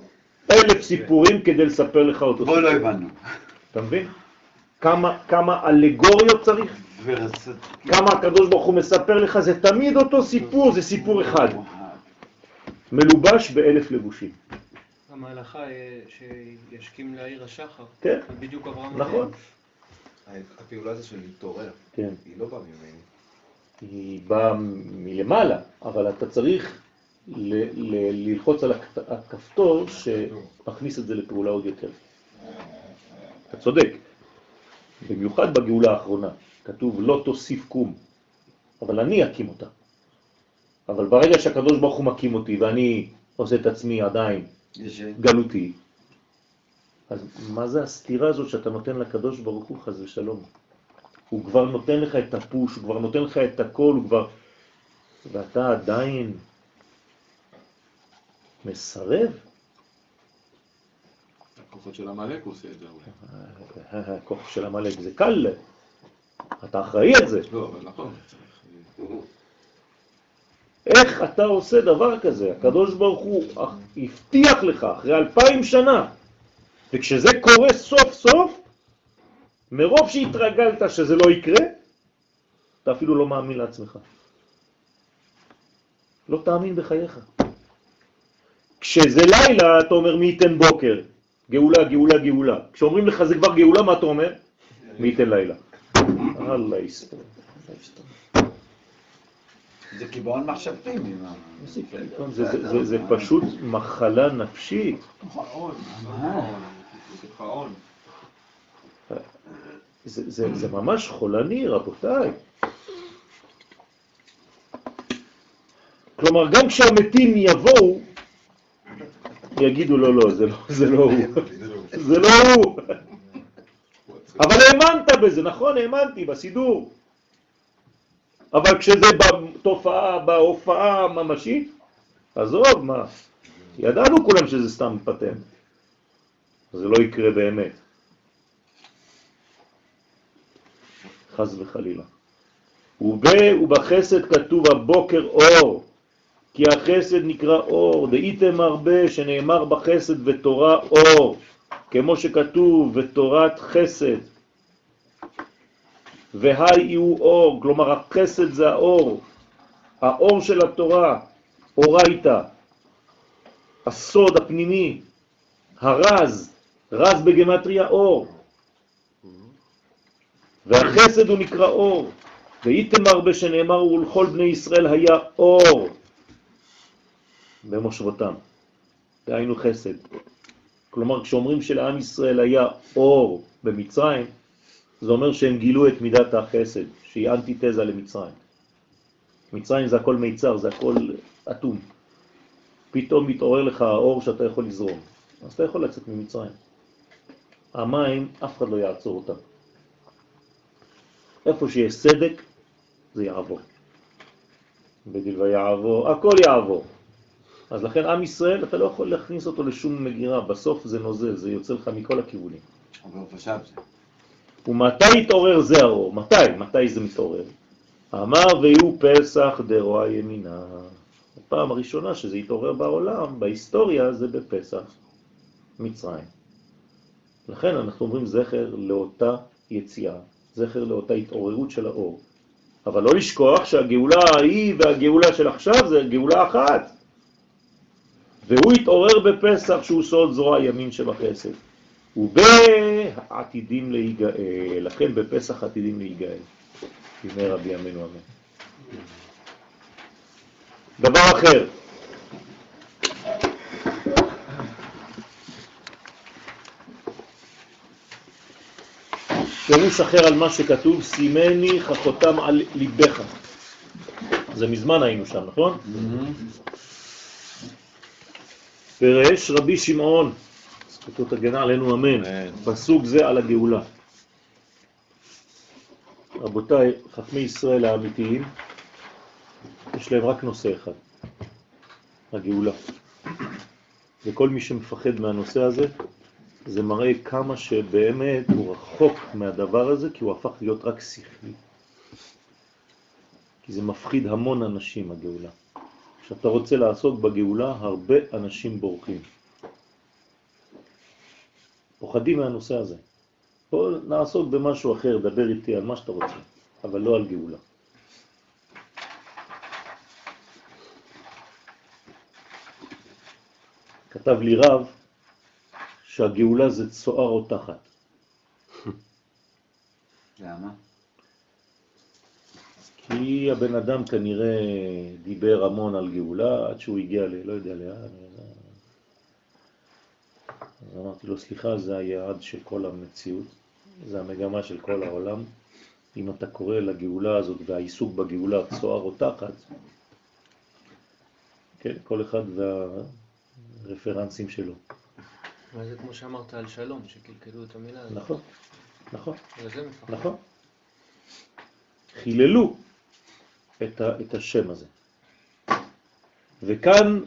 Speaker 1: אלף סיפורים כדי לספר לך אותו
Speaker 7: בוא. לא הבנו.
Speaker 1: אתה מבין? כמה, כמה אלגוריות צריך? כמה הקדוש ברוך הוא מספר לך, זה תמיד אותו סיפור, זה סיפור אחד. מלובש באלף לבושים.
Speaker 8: גם ההלכה אה, שישכים לעיר השחר.
Speaker 1: כן,
Speaker 8: בדיוק אברהם.
Speaker 1: נכון.
Speaker 3: הפעולה הזו של להתעורר,
Speaker 1: כן.
Speaker 3: היא לא באה ממני.
Speaker 1: היא באה מלמעלה, אבל אתה צריך ללחוץ על הכ- הכפתור שמכניס את זה לפעולה עוד יותר. אתה צודק. במיוחד בגאולה האחרונה, כתוב לא תוסיף קום, אבל אני אקים אותה. אבל ברגע שהקדוש ברוך הוא מקים אותי ואני עושה את עצמי עדיין. גלותי, אז מה זה הסתירה הזאת שאתה נותן לקדוש ברוך הוא חס ושלום? הוא כבר נותן לך את הפוש, הוא כבר נותן לך את הכל, הוא כבר... ואתה עדיין מסרב?
Speaker 4: הכוחות של עמלק עושה את זה אולי.
Speaker 1: הכוח של המלאק זה קל, אתה אחראי על זה.
Speaker 4: לא, אבל נכון, צריך...
Speaker 1: איך אתה עושה דבר כזה? הקדוש ברוך הוא הבטיח לך אחרי אלפיים שנה, וכשזה קורה סוף סוף, מרוב שהתרגלת שזה לא יקרה, אתה אפילו לא מאמין לעצמך. לא תאמין בחייך. כשזה לילה, אתה אומר מי ייתן בוקר, גאולה, גאולה, גאולה. כשאומרים לך זה כבר גאולה, מה אתה אומר? מי ייתן לילה. אללה יסתור.
Speaker 7: זה קיבעון מחשבתי.
Speaker 1: זה, פשוט מחלה נפשית. זה, זה, זה ממש חולני, רבותיי. כלומר, גם כשהמתים יבואו, יגידו לא, לא, זה לא, זה לא הוא. זה לא הוא. אבל האמנת בזה, נכון, האמנתי בסידור. אבל כשזה בתופעה, בהופעה הממשית, עזוב, מה? ידענו כולם שזה סתם פטנט. זה לא יקרה באמת. חז וחלילה. וב, ובחסד כתוב הבוקר אור, כי החסד נקרא אור, דהיתם הרבה שנאמר בחסד ותורה אור, כמו שכתוב ותורת חסד. והי הוא אור, כלומר החסד זה האור, האור של התורה, אורייתא, הסוד הפנימי, הרז, רז בגמטריה אור. והחסד הוא נקרא אור. והייתם הרבה שנאמר ולכל בני ישראל היה אור במושבותם. דהיינו חסד. כלומר, כשאומרים שלעם ישראל היה אור במצרים, זה אומר שהם גילו את מידת החסד, שהיא אנטיתזה למצרים. מצרים זה הכל מיצר, זה הכל אטום. פתאום מתעורר לך האור שאתה יכול לזרום. אז אתה יכול לצאת ממצרים. המים, אף אחד לא יעצור אותם. איפה שיש סדק, זה יעבור. בדיל ויעבור, הכל יעבור. אז לכן עם ישראל, אתה לא יכול להכניס אותו לשום מגירה, בסוף זה נוזל, זה יוצא לך מכל הכיוונים. ומתי יתעורר זה האור? מתי? מתי זה מתעורר? אמר ויהיו פסח דרועה ימינה. הפעם הראשונה שזה יתעורר בעולם, בהיסטוריה, זה בפסח, מצרים. לכן אנחנו אומרים זכר לאותה יציאה, זכר לאותה התעוררות של האור. אבל לא לשכוח שהגאולה ההיא והגאולה של עכשיו זה גאולה אחת. והוא התעורר בפסח שהוא סוד זרוע ימין שבחסד. ובעתידים להיגאל, לכן בפסח עתידים להיגאל. ימי רבי ימינו אמן. דבר אחר, פירוש אחר על מה שכתוב, סימני חכותם על ליבך. זה מזמן היינו שם, נכון? פירש רבי שמעון, זכותו תגנה עלינו אמן, פסוק זה על הגאולה. רבותיי, חכמי ישראל האמיתיים, יש להם רק נושא אחד, הגאולה. וכל מי שמפחד מהנושא הזה, זה מראה כמה שבאמת הוא רחוק מהדבר הזה, כי הוא הפך להיות רק שכלי. כי זה מפחיד המון אנשים, הגאולה. כשאתה רוצה לעסוק בגאולה, הרבה אנשים בורחים. פוחדים מהנושא הזה. בוא נעסוק במשהו אחר, דבר איתי על מה שאתה רוצה, אבל לא על גאולה. כתב לי רב שהגאולה זה צוער או תחת.
Speaker 7: למה?
Speaker 1: כי הבן אדם כנראה דיבר המון על גאולה עד שהוא הגיע ל... לא יודע לאן. אז אמרתי לו, סליחה, זה היעד של כל המציאות, זה המגמה של כל העולם. אם אתה קורא לגאולה הזאת והעיסוק בגאולה צוער או תחת, כן, כל אחד והרפרנסים שלו.
Speaker 8: אבל זה כמו שאמרת על שלום, שקלקלו את המילה הזאת.
Speaker 1: נכון, נכון. נכון. חיללו את, ה, את השם הזה. וכאן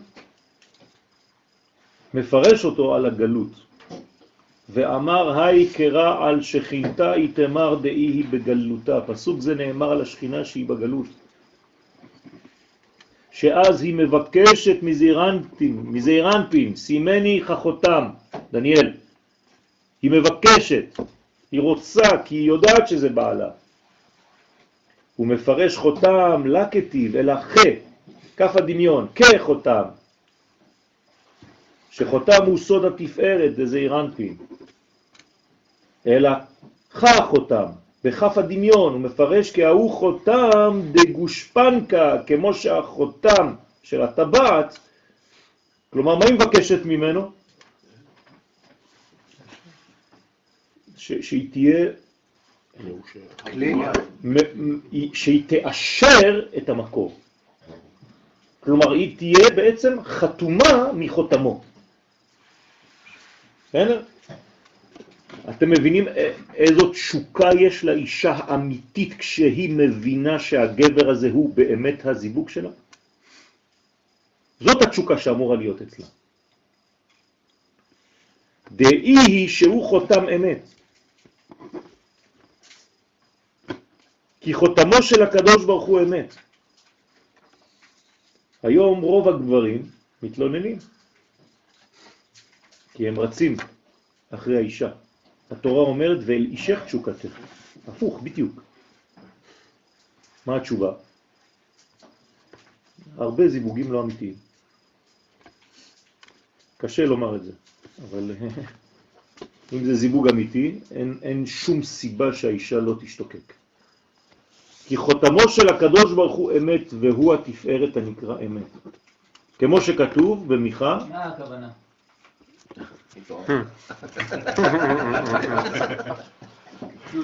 Speaker 1: מפרש אותו על הגלות. ואמר היי קרא על שכינתה איתמר דאי היא בגלותה. פסוק זה נאמר על השכינה שהיא בגלות. שאז היא מבקשת מזעירנפין, מזעירנפין, סימני חכותם, דניאל. היא מבקשת, היא רוצה, כי היא יודעת שזה בעלה. הוא מפרש חותם, לא כתיב, אלא ח, כף הדמיון, כחותם. שחותם הוא סוד התפארת דזעירנפין. אלא ח חותם, בכף הדמיון, הוא מפרש כי חותם דגושפנקה, כמו שהחותם של הטבעת, כלומר, מה היא מבקשת ממנו? ש, שהיא תהיה, שהיא תאשר את המקור. כלומר, היא תהיה בעצם חתומה מחותמו. בסדר? אתם מבינים איזו תשוקה יש לאישה האמיתית כשהיא מבינה שהגבר הזה הוא באמת הזיווג שלה? זאת התשוקה שאמורה להיות אצלה. דאי היא שהוא חותם אמת. כי חותמו של הקדוש ברוך הוא אמת. היום רוב הגברים מתלוננים, כי הם רצים אחרי האישה. התורה אומרת, ואל אישך תשוקתך. הפוך, בדיוק. מה התשובה? הרבה זיווגים לא אמיתיים. קשה לומר את זה, אבל אם זה זיווג אמיתי, אין, אין שום סיבה שהאישה לא תשתוקק. כי חותמו של הקדוש ברוך הוא אמת, והוא התפארת הנקרא אמת. כמו שכתוב במיכה,
Speaker 9: מה הכוונה?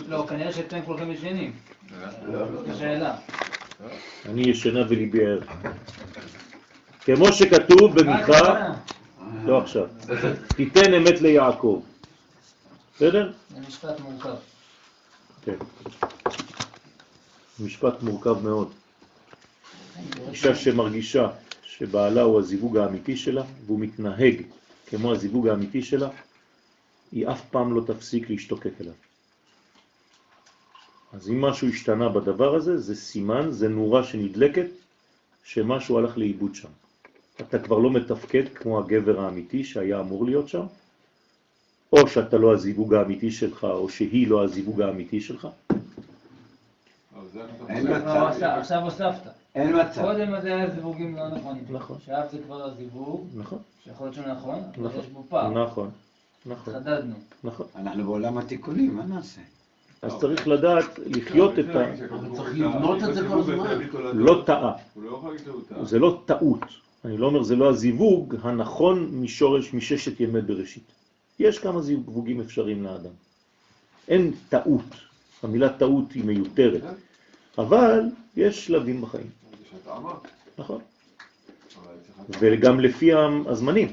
Speaker 9: לא, כנראה שאתם כולכם ישנים. השאלה.
Speaker 1: אני ישנה וליבי ער. כמו שכתוב במיכה? לא עכשיו, תיתן אמת ליעקב. בסדר?
Speaker 9: זה משפט מורכב.
Speaker 1: כן. משפט מורכב מאוד. אישה שמרגישה שבעלה הוא הזיווג האמיתי שלה, והוא מתנהג כמו הזיווג האמיתי שלה, היא אף פעם לא תפסיק להשתוקק אליו. אז אם משהו השתנה בדבר הזה, זה סימן, זה נורה שנדלקת, שמשהו הלך לאיבוד שם. אתה כבר לא מתפקד כמו הגבר האמיתי שהיה אמור להיות שם, או שאתה לא הזיווג האמיתי שלך, או שהיא לא הזיווג האמיתי שלך.
Speaker 7: אין
Speaker 9: לא,
Speaker 7: מצב.
Speaker 9: עכשיו- עכשיו הוספת.
Speaker 7: אין מצב.
Speaker 9: קודם זה היה זיווגים לא נכונים.
Speaker 1: נכון.
Speaker 9: עכשיו זה כבר הזיווג,
Speaker 1: נכון,
Speaker 9: שיכול להיות שהוא נכון, אבל
Speaker 1: נכון,
Speaker 9: יש בו פער.
Speaker 1: נכון, נכון,
Speaker 9: חדדנו.
Speaker 1: נכון.
Speaker 7: אנחנו בעולם התיקונים, מה נעשה?
Speaker 1: אז צריך לדעת לחיות את ה...
Speaker 6: צריך לבנות את זה כל הזמן.
Speaker 1: לא
Speaker 4: לא טעה.
Speaker 1: זה לא טעות. אני לא אומר, זה לא הזיווג הנכון משורש, מששת ימי בראשית. יש כמה זיווגים אפשריים לאדם. אין טעות, המילה טעות היא מיותרת, אבל יש שלבים בחיים. נכון? וגם לפי הזמנים.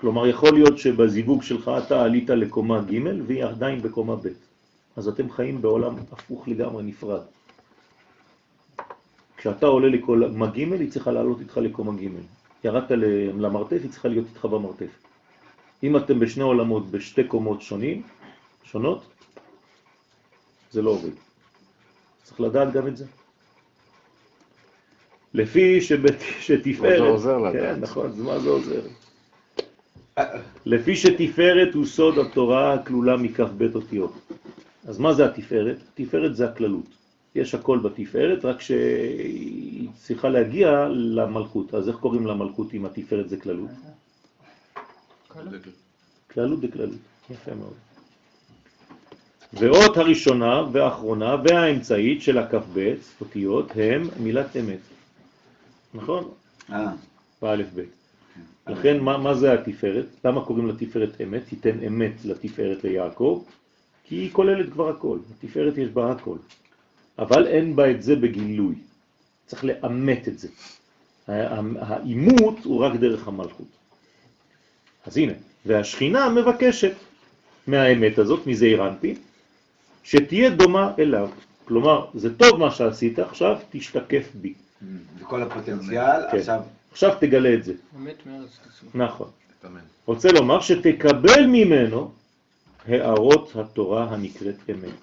Speaker 1: כלומר, יכול להיות שבזיווג שלך אתה עלית לקומה ג' והיא עדיין בקומה ב'. אז אתם חיים בעולם הפוך לגמרי, נפרד. כשאתה עולה לקומה ג' היא צריכה לעלות איתך לקומה ג'. ירדת למרתף, היא צריכה להיות איתך במרתף. אם אתם בשני עולמות, בשתי קומות שונים, שונות, זה לא עובד. צריך לדעת גם את זה. לפי שבת- שתפארת...
Speaker 5: מה זה עוזר לדעת?
Speaker 1: כן, נכון, אז מה זה עוזר? לפי שתפארת הוא סוד התורה הכלולה מכ"ב אותיות. אז מה זה התפארת? תפארת זה הכללות. יש הכל בתפארת, רק שהיא צריכה להגיע למלכות. אז איך קוראים למלכות אם התפארת זה כללות? כללות דקללות. יפה מאוד. ואות הראשונה והאחרונה והאמצעית של הכ"ב אותיות הם מילת אמת. נכון?
Speaker 7: אה,
Speaker 1: באלף בית. לכן, מה, מה זה התפארת? למה קוראים לתפארת אמת? תיתן אמת לתפארת ליעקב, כי היא כוללת כבר הכל. התפארת יש בה הכל. אבל אין בה את זה בגילוי. צריך לאמת את זה. הא- האימות הוא רק דרך המלכות. אז הנה, והשכינה מבקשת מהאמת הזאת, מזעיר אנפין, שתהיה דומה אליו. כלומר, זה טוב מה שעשית, עכשיו תשתקף בי.
Speaker 7: זה כל הפוטנציאל,
Speaker 1: כן.
Speaker 7: עכשיו,
Speaker 1: עכשיו תגלה את זה.
Speaker 8: אמת מארץ תצמח.
Speaker 1: נכון.
Speaker 3: אמן.
Speaker 1: רוצה לומר שתקבל ממנו הערות התורה הנקראת אמת.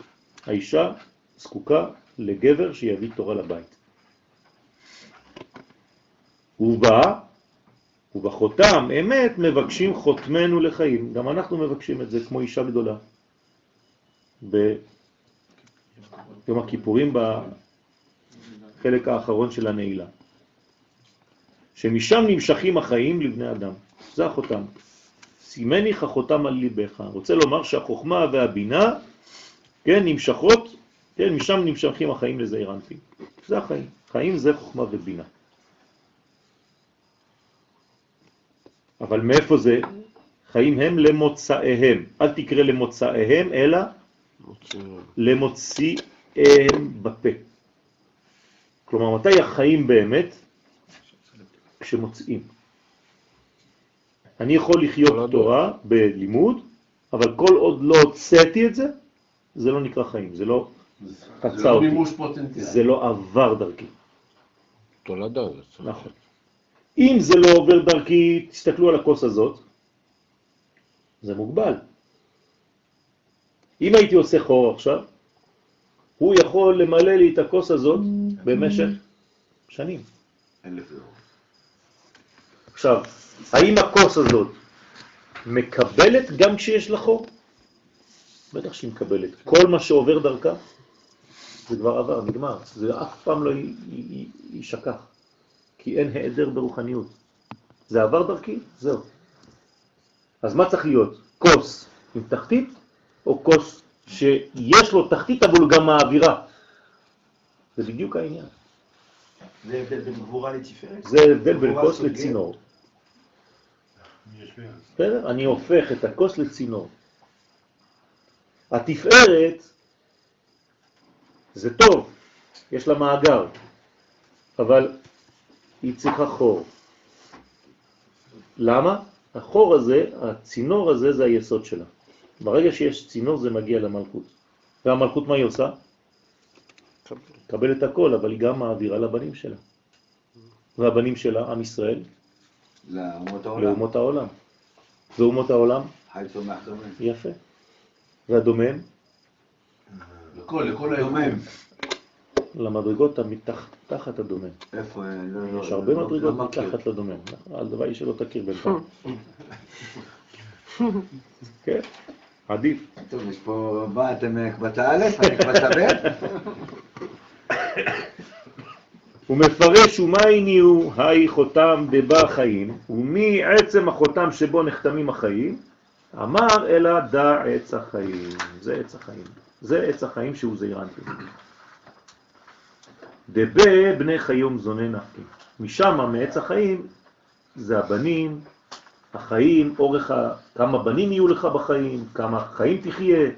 Speaker 1: האישה זקוקה לגבר שיביא תורה לבית. ובה, ובחותם אמת מבקשים חותמנו לחיים. גם אנחנו מבקשים את זה כמו אישה גדולה. ביום הכיפורים בחלק האחרון של הנעילה. שמשם נמשכים החיים לבני אדם. זה החותם. סימניך החותם על ליבך. רוצה לומר שהחוכמה והבינה, כן, נמשכות, כן, משם נמשכים החיים לזעיר אנפין. זה החיים. חיים זה חוכמה ובינה. אבל מאיפה זה? חיים הם למוצאיהם. אל תקרא למוצאיהם, אלא למוציאיהם בפה. כלומר, מתי החיים באמת? כשמוצאים. אני יכול לחיות
Speaker 5: הדור.
Speaker 1: תורה בלימוד, אבל כל עוד לא הוצאתי את זה, זה לא נקרא חיים, זה לא
Speaker 6: זה
Speaker 1: חצה
Speaker 6: לא
Speaker 1: אותי. זה לא עבר דרכי.
Speaker 5: תולדה. זה צריך.
Speaker 1: נכון. אם זה לא עובר דרכי, תסתכלו על הכוס הזאת, זה מוגבל. אם הייתי עושה חור עכשיו, הוא יכול למלא לי את הכוס הזאת במשך שנים. עכשיו, האם הכוס הזאת מקבלת גם כשיש לה חור? בטח שהיא מקבלת. כל מה שעובר דרכה, זה כבר עבר, נגמר. זה אף פעם לא יישכח, כי אין היעדר ברוחניות. זה עבר דרכי, זהו. אז מה צריך להיות? כוס עם תחתית, או כוס שיש לו תחתית אבל הוא גם מעבירה? זה בדיוק העניין.
Speaker 2: זה הבדל בין גבורה לתפארת?
Speaker 1: זה הבדל בין כוס. לצינור. בסדר? אני הופך את הכוס לצינור. התפארת זה טוב, יש לה מאגר, אבל היא צריכה חור. למה? החור הזה, הצינור הזה, זה היסוד שלה. ברגע שיש צינור זה מגיע למלכות. והמלכות מה היא עושה? קבל את הכל, אבל היא גם מעבירה לבנים שלה. והבנים שלה, עם ישראל,
Speaker 7: לאומות העולם.
Speaker 1: לאומות העולם. ואומות העולם,
Speaker 7: חי צומח דומם.
Speaker 1: יפה. והדומם,
Speaker 6: לכל, לכל. היומם.
Speaker 1: למדרגות המתחת תחת הדומם.
Speaker 7: איפה? אני לא- לא-
Speaker 1: יש הרבה
Speaker 7: לא-
Speaker 1: מדרגות
Speaker 7: לא מכיר.
Speaker 1: מתחת לדומם. הלוואי שלא תכיר בינתיים. כן, עדיף.
Speaker 7: טוב, יש פה... מה, אתם קבצה א'? אני קבצה ב'?
Speaker 1: הוא מפרש ומייני הוא היי חותם דבה חיים, ומי עצם החותם שבו נחתמים החיים, אמר אלא דע עץ החיים. זה עץ החיים. זה עץ החיים שהוא זעירנטי. דבה בני חיום זוני נפקי. משם, מעץ החיים, זה הבנים, החיים, אורך. כמה בנים יהיו לך בחיים, כמה חיים תחיה,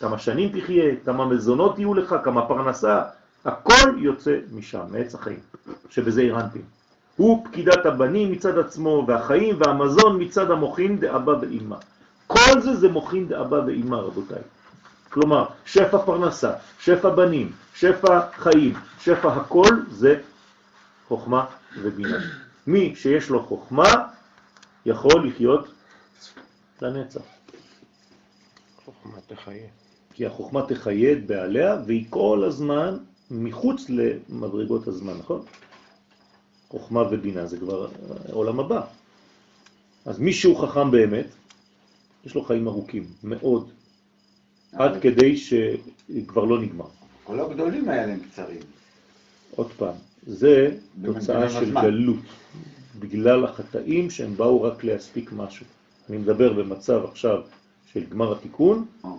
Speaker 1: כמה שנים תחיה, כמה מזונות יהיו לך, כמה פרנסה, הכל יוצא משם, מעץ החיים, שבזה אירנטים. הוא פקידת הבנים מצד עצמו, והחיים והמזון מצד המוחין דאבא ואימא. כל זה זה מוחין דאבא ואימא, רבותיי. כלומר, שפע פרנסה, שפע בנים, שפע חיים, שפע הכל זה חוכמה ובינה. מי שיש לו חוכמה יכול לחיות לנצח.
Speaker 5: חוכמה תחיה.
Speaker 1: כי החוכמה תחיה את בעליה, והיא כל הזמן מחוץ למדרגות הזמן, נכון? חוכמה ובינה זה כבר העולם הבא. אז מי שהוא חכם באמת, יש לו חיים ארוכים, מאוד, עד כדי שכבר לא נגמר.
Speaker 7: כל הגדולים האלה הם קצרים.
Speaker 1: עוד פעם, זה תוצאה של. גלות, בגלל החטאים שהם באו רק להספיק משהו. אני מדבר במצב עכשיו של גמר התיקון,
Speaker 7: אה.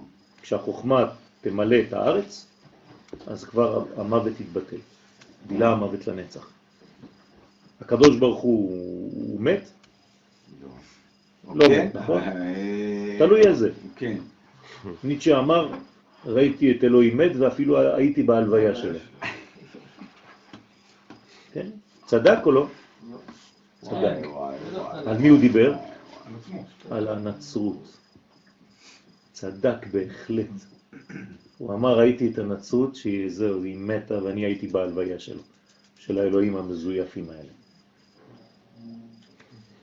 Speaker 1: כשהחוכמה תמלא את הארץ, אז כבר המוות יתבטל. בילה המוות לנצח. הקדוש ברוך הוא, הוא מת, לא
Speaker 7: כן?
Speaker 1: מת, נכון?
Speaker 7: אה,
Speaker 1: תלוי איזה.
Speaker 7: כן.
Speaker 1: ניטשה אמר, ראיתי את אלוהים מת ואפילו הייתי בהלוויה שלו. כן? צדק או לא? צדק.
Speaker 7: וואי, וואי.
Speaker 1: על מי הוא דיבר? על הנצרות. צדק בהחלט. הוא אמר, ראיתי את הנצרות שהיא זהו, היא מתה ואני הייתי בהלוויה שלו, של האלוהים המזויפים האלה.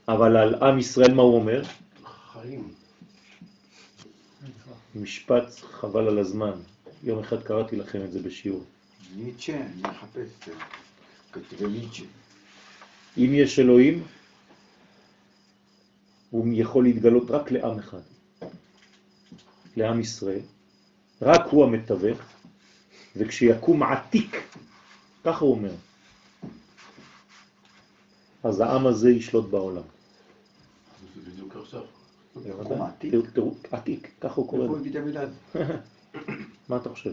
Speaker 1: אבל על עם ישראל מה הוא אומר?
Speaker 6: חיים.
Speaker 1: משפט חבל על הזמן. יום אחד קראתי לכם את זה בשיעור.
Speaker 7: ניטשה, אני מחפש את זה. כתבי ניטשה.
Speaker 1: אם יש אלוהים, הוא יכול להתגלות רק לעם אחד, לעם ישראל. רק הוא המתווך, וכשיקום עתיק, ככה הוא אומר, אז העם הזה ישלוט בעולם.
Speaker 6: זה בדיוק עכשיו.
Speaker 1: בוודאי.
Speaker 7: עתיק?
Speaker 1: ככה הוא קורא? מה אתה חושב?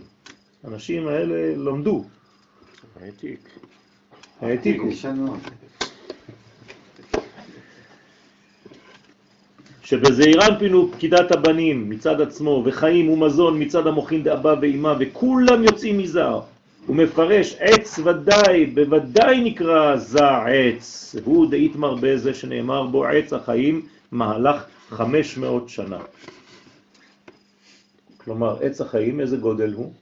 Speaker 1: האנשים האלה למדו,
Speaker 5: העתיק.
Speaker 1: העתיקו.
Speaker 7: ישנו.
Speaker 1: שבזעירן פינו פקידת הבנים מצד עצמו, וחיים ומזון מצד המוחין דאבא ואימא, וכולם יוצאים מזר. הוא מפרש עץ ודאי, בוודאי נקרא זע עץ. הוא דאיתמר בזה שנאמר בו עץ החיים מהלך 500 שנה. כלומר, עץ החיים, איזה גודל הוא?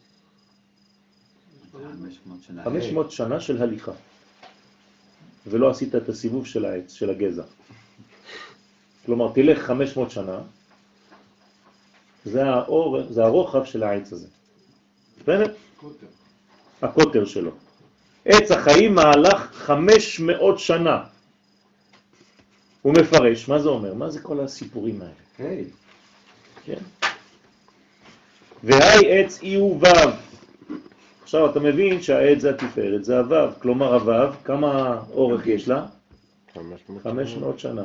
Speaker 7: 500 שנה.
Speaker 1: 500 שנה של הליכה. ולא עשית את הסיבוב של העץ, של הגזע. כלומר, תלך 500 שנה, זה, האור, זה הרוחב של העץ הזה. בסדר? הקוטר שלו. עץ החיים מהלך 500 שנה. הוא מפרש, מה זה אומר? מה זה כל הסיפורים האלה?
Speaker 7: היי.
Speaker 1: כן. והי עץ אי הוא וו. עכשיו אתה מבין שהעץ זה התפארת, זה הוו, כלומר הוו, כמה אורך יש לה?
Speaker 5: 500.
Speaker 1: 500 שנה.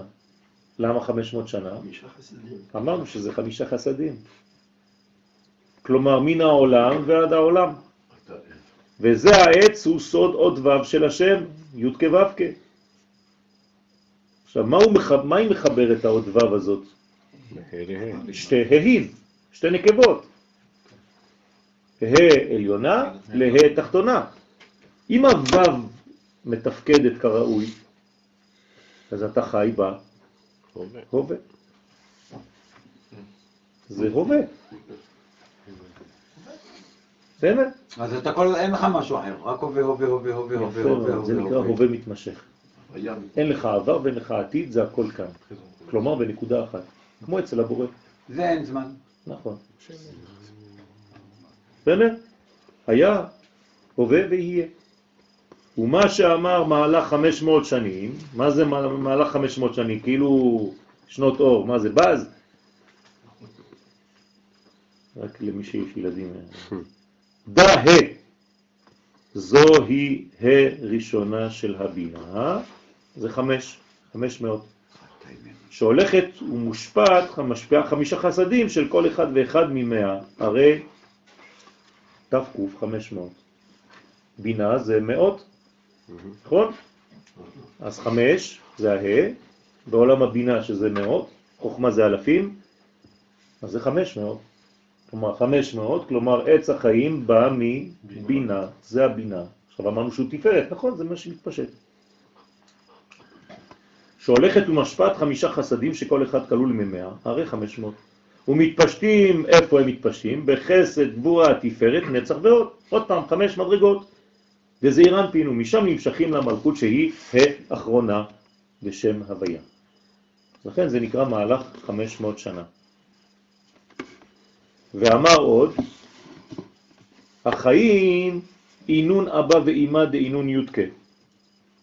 Speaker 1: למה 500 שנה?
Speaker 2: חמישה חסדים.
Speaker 1: אמרנו שזה חמישה חסדים. כלומר, מן העולם ועד העולם. וזה העץ הוא סוד עוד וו של השם, י' כו' כ'. עכשיו, מה, הוא מח... מה היא מחברת העוד וו הזאת? שתי ההיב, שתי נקבות. ה' עליונה לה' תחתונה. אם הוו מתפקדת כראוי, אז אתה חי בה הווה. זה הווה. בסדר?
Speaker 7: אז אתה כל, אין לך משהו אחר, רק הווה, הווה, הווה, הווה, הווה, הווה,
Speaker 1: זה נקרא
Speaker 7: הווה.
Speaker 1: מתמשך. אין לך עבר ואין לך עתיד, זה הכל כאן. כלומר בנקודה אחת. כמו אצל הבורא.
Speaker 7: זה אין זמן.
Speaker 1: נכון. בסדר? היה, הווה ויהיה. ומה שאמר מהלך 500 שנים, מה זה מה- מהלך 500 שנים? כאילו שנות אור, מה זה בז? רק למי שיש ילדים. דה ה, זוהי הראשונה של הבינה, זה חמש, חמש מאות, שהולכת ומושפעת, משפיעה חמישה חסדים של כל אחד ואחד ממאה, הרי תק חמש מאות. בינה זה מאות, נכון? אז חמש זה הה, בעולם הבינה שזה מאות, חוכמה זה אלפים, אז זה חמש מאות. כלומר, חמש מאות, כלומר עץ החיים בא מבינה, זה הבינה. עכשיו אמרנו שהוא תפארת, נכון, זה מה שמתפשט. שהולכת ומשפט חמישה חסדים שכל אחד כלול ממאה, הרי חמש מאות. ומתפשטים, איפה הם מתפשטים? בחסד, גבורה, תפארת, נצח ועוד. עוד פעם, חמש מדרגות. וזעיר אנפין, ומשם נמשכים למלכות שהיא האחרונה בשם הוויה. לכן זה נקרא מהלך 500 שנה. ואמר עוד, החיים אינון אבא ואימא דאינון יודקה.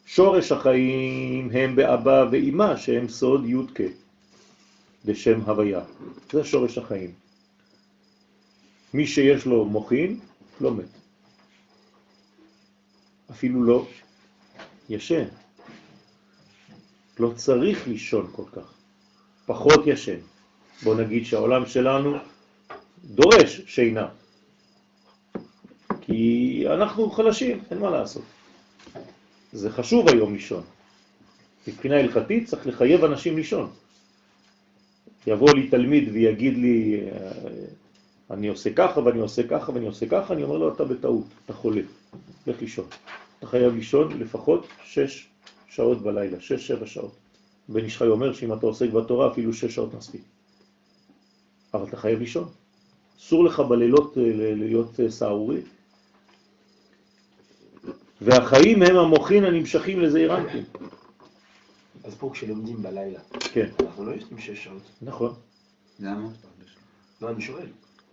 Speaker 1: שורש החיים הם באבא ואימא שהם סוד יודקה, בשם הוויה. זה שורש החיים. מי שיש לו מוחין, לא מת. אפילו לא ישן. לא צריך לישון כל כך. פחות ישן. בוא נגיד שהעולם שלנו דורש שינה. כי אנחנו חלשים, אין מה לעשות. זה חשוב היום לישון. מבחינה הלכתית צריך לחייב אנשים לישון. יבוא לי תלמיד ויגיד לי, אה, אני עושה ככה ואני עושה ככה ואני עושה ככה, אני אומר לו, אתה בטעות, אתה חולה, לך לישון. אתה חייב לישון לפחות שש שעות בלילה, שש, שבע שעות. בן איש חי אומר שאם אתה עוסק בתורה אפילו שש שעות מספיק. אבל אתה חייב לישון. אסור לך בלילות אה, להיות אה, סערורי. והחיים הם המוחין הנמשכים לזעיר אנפין.
Speaker 2: אז פה כשלומדים בלילה,
Speaker 1: כן,
Speaker 2: אנחנו לא ישנים שש שעות.
Speaker 1: נכון.
Speaker 7: למה?
Speaker 2: לא, אני שואל.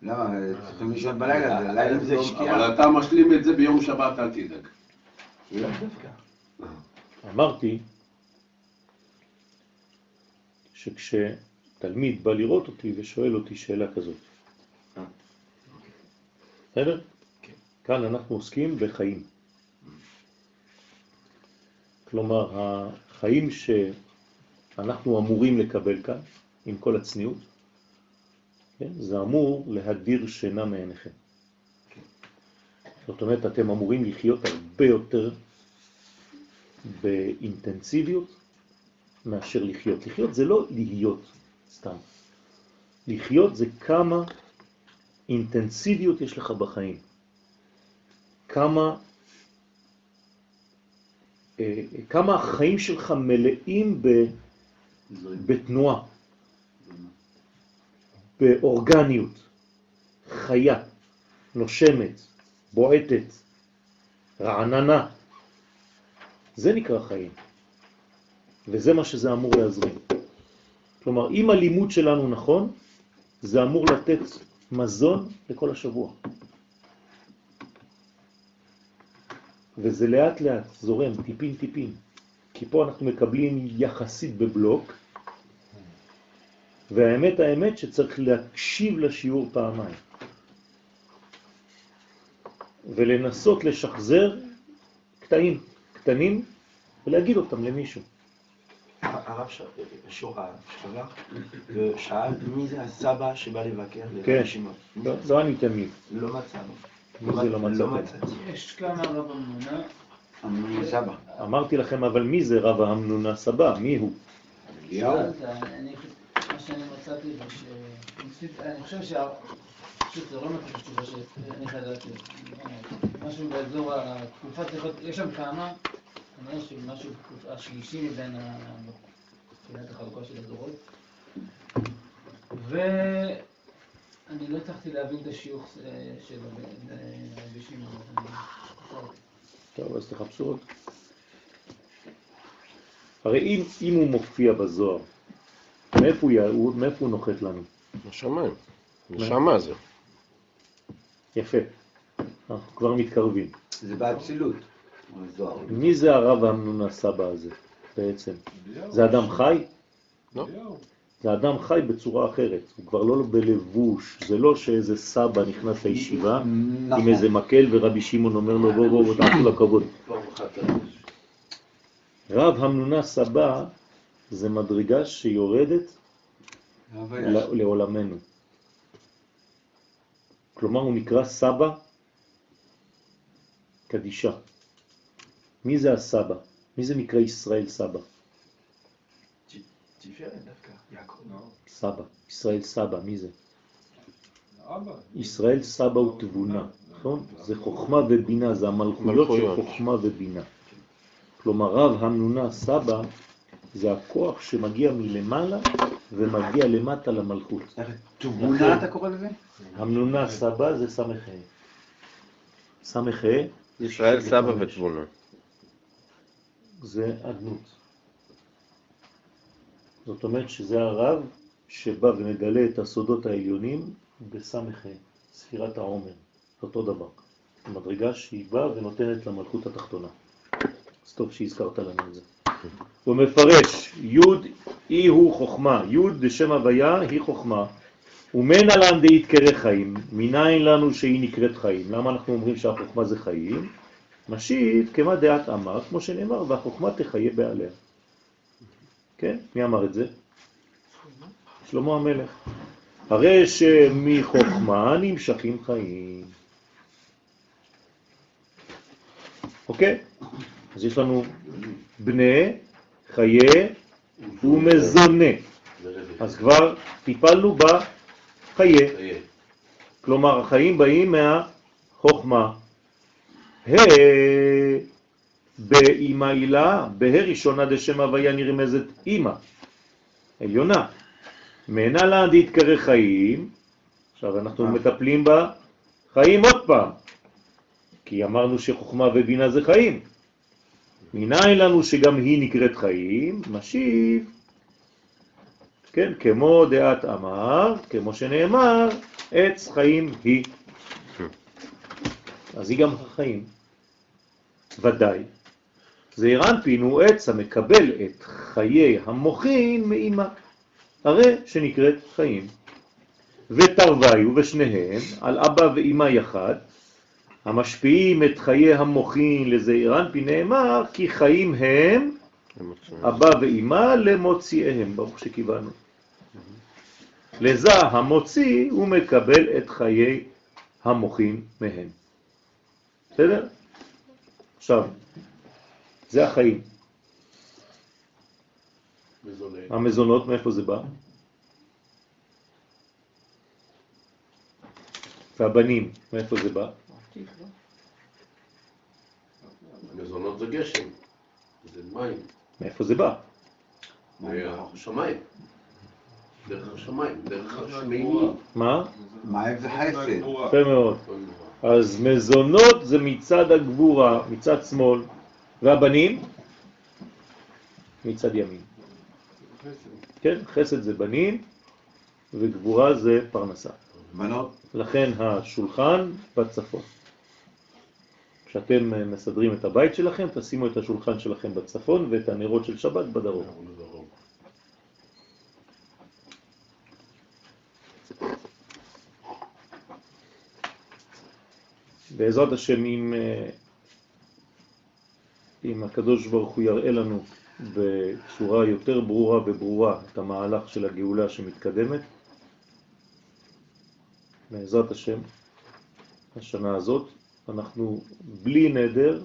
Speaker 7: למה? צריכים לישון בלילה, זה לילה
Speaker 2: זה
Speaker 7: זה
Speaker 2: שקיעה.
Speaker 6: אבל אתה משלים את זה ביום שבת, אל תדאג.
Speaker 2: דווקא.
Speaker 1: אמרתי שכשתלמיד בא לראות אותי ושואל אותי שאלה כזאת,
Speaker 2: אה.
Speaker 1: בסדר? כאן אנחנו עוסקים בחיים. כלומר, החיים שאנחנו אמורים לקבל כאן, עם כל הצניעות, כן? זה אמור להדיר שינה מעיניכם. זאת אומרת, אתם אמורים לחיות הרבה יותר באינטנסיביות מאשר לחיות. לחיות זה לא להיות סתם. לחיות זה כמה אינטנסיביות יש לך בחיים. כמה, אה, כמה החיים שלך מלאים ב, בתנועה, באורגניות. חיה, נושמת, בועטת, רעננה. זה נקרא חיים. וזה מה שזה אמור להזרים. כלומר, אם הלימוד שלנו נכון, זה אמור לתת מזון לכל השבוע. וזה לאט לאט זורם, טיפין טיפין. כי פה אנחנו מקבלים יחסית בבלוק, והאמת האמת שצריך להקשיב לשיעור פעמיים. ולנסות לשחזר קטעים קטנים ולהגיד אותם למישהו.
Speaker 2: הרב ש- שור שלח ושאל מי זה הסבא שבא לבקר
Speaker 1: כן.
Speaker 2: לרשימה.
Speaker 1: לא, לא עניתם לי.
Speaker 2: לא מצאנו.
Speaker 1: מי זה לא מצאתם?
Speaker 2: מצאתי.
Speaker 9: יש כמה רב אמונה.
Speaker 7: אמנון סבא.
Speaker 1: אמרתי לכם, אבל מי זה רב המנונה סבא? מי הוא?
Speaker 7: אליהו.
Speaker 9: שאני מצאתי זה ש... אני חושב שה... פשוט זה לא מתאים התשובה שאני חדלתי. משהו באזור התקופה צריך להיות, יש שם כמה, כנראה שמשהו השלישי מבין. מבחינת החלוקה של הדורות. ואני לא הצלחתי להבין את השיוך אה, שלו לרבי שמעון.
Speaker 1: טוב, אז תחפשו עוד. הרי אם, אם הוא מופיע בזוהר, מאיפה הוא, מאיפה הוא נוחת לנו?
Speaker 5: בשמיים. נשמה זה.
Speaker 1: יפה. אנחנו כבר מתקרבים.
Speaker 7: זה באצילות. זוהר.
Speaker 1: מי זה הרב המנונה סבא הזה בעצם? זה אדם חי?
Speaker 5: לא.
Speaker 1: זה אדם חי בצורה אחרת, הוא כבר לא בלבוש, זה לא שאיזה סבא נכנס לישיבה עם
Speaker 7: נכון.
Speaker 1: איזה מקל ורבי שמעון אומר לו בוא בוא בוא תעשו לכבוד. רב המנונה סבא זה מדרגה שיורדת ל- לעולמנו. כלומר הוא נקרא סבא קדישה. מי זה הסבא? מי זה נקרא ישראל סבא?
Speaker 2: יעקב.
Speaker 1: סבא, ישראל סבא, מי זה?
Speaker 4: אבא.
Speaker 1: ישראל סבא הוא תבונה, נכון? זה חוכמה ובינה, זה המלכויות של. חוכמה ובינה. כלומר רב המנונה סבא זה הכוח שמגיע מלמעלה ומגיע למטה למלכות.
Speaker 7: תבונה אתה קורא לזה?
Speaker 1: המנונה סבא זה סמך ה'. סמך ה'
Speaker 5: ישראל סבא ותבונה.
Speaker 1: זה אדנות. זאת אומרת שזה הרב שבא ומגלה את הסודות העליונים בסמך ה', ספירת העומר, אותו דבר. מדרגה שהיא באה ונותנת למלכות התחתונה. אז טוב שהזכרת לנו את זה. הוא מפרש, י' אי הוא חוכמה, י' דשם הוויה היא חוכמה, ומנה לן דאית קרא חיים, מניין לנו שהיא נקראת חיים. למה אנחנו אומרים שהחוכמה זה חיים? משיב כמה דעת אמר, כמו שנאמר, והחוכמה תחיה בעליה. כן? מי אמר את זה? שלמה המלך. הרי שמחוכמה נמשכים חיים. אוקיי? אז יש לנו בני, חיי ומזונה. אז כבר טיפלנו בחיי. כלומר, החיים באים מהחוכמה. ה באמא הילה, בה ראשונה דשם הוויה נרמזת אמא, עליונה. מנה לה דהתקרא חיים, עכשיו אנחנו מטפלים בחיים עוד פעם, כי אמרנו שחוכמה ובינה זה חיים. מניין לנו שגם היא נקראת חיים, משיב, כן, כמו דעת אמר, כמו שנאמר, עץ חיים היא. אז היא גם החיים. ודאי. זעיר אנפין הוא עץ המקבל את חיי המוחין מאמא, הרי שנקראת חיים. ותרוויו ושניהם על אבא ואמא יחד, המשפיעים את חיי המוחין לזעיר אנפין נאמר כי חיים הם אבא ואמא למוציאיהם, ברוך שקיבלנו. לזה המוציא הוא מקבל את חיי המוחין מהם. בסדר? עכשיו, זה החיים. המזונות, מאיפה זה בא? והבנים, מאיפה זה בא?
Speaker 6: מזונות זה גשם, זה מים,
Speaker 1: מאיפה זה בא?
Speaker 6: מהשמיים. דרך השמיים, דרך השמיימים.
Speaker 1: מה?
Speaker 7: מים זה חסד.
Speaker 1: יפה מאוד. אז מזונות זה מצד הגבורה, מצד שמאל, והבנים מצד ימין. כן, חסד זה בנים וגבורה זה פרנסה.
Speaker 7: בנות,
Speaker 1: לכן השולחן בצפון. כשאתם אה, מסדרים את הבית שלכם, תשימו את השולחן שלכם בצפון ואת הנרות של שבת בדרום. בעזרת השם, אם, אה, אם הקדוש ברוך הוא יראה לנו בצורה יותר ברורה וברורה את המהלך של הגאולה שמתקדמת, בעזרת השם, השנה הזאת, אנחנו בלי נדר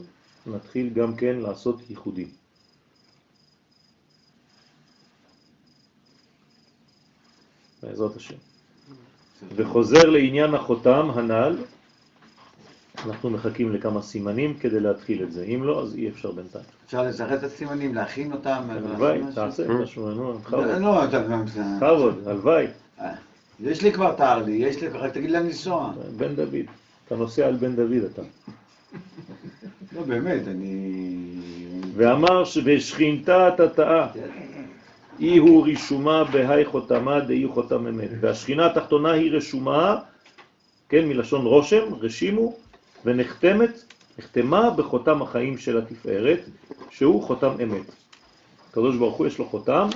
Speaker 1: נתחיל גם כן לעשות ייחודים. בעזרת השם. וחוזר לעניין החותם הנ"ל, אנחנו מחכים לכמה סימנים כדי להתחיל את זה. אם לא, אז אי אפשר בינתיים.
Speaker 7: אפשר לזרז את הסימנים, להכין אותם.
Speaker 1: הלוואי, תעשה
Speaker 7: משהו?
Speaker 1: משהו, נו,
Speaker 7: לא,
Speaker 1: בכבוד.
Speaker 7: לא, אתה-
Speaker 1: בכבוד, הלוואי.
Speaker 7: יש לי כבר תאר לי, יש לי, רק תגיד לאן לנסוע.
Speaker 1: בן דוד, אתה נוסע על בן דוד אתה.
Speaker 7: לא, באמת, אני...
Speaker 1: ואמר שבשכינתה תתאה, אי הוא רישומה בהי חותמה דאי חותם אמת. והשכינה התחתונה היא רשומה, כן, מלשון רושם, רשימו, ונחתמת, נחתמה בחותם החיים של התפארת, שהוא חותם אמת. הקדוש ברוך הוא יש לו חותם,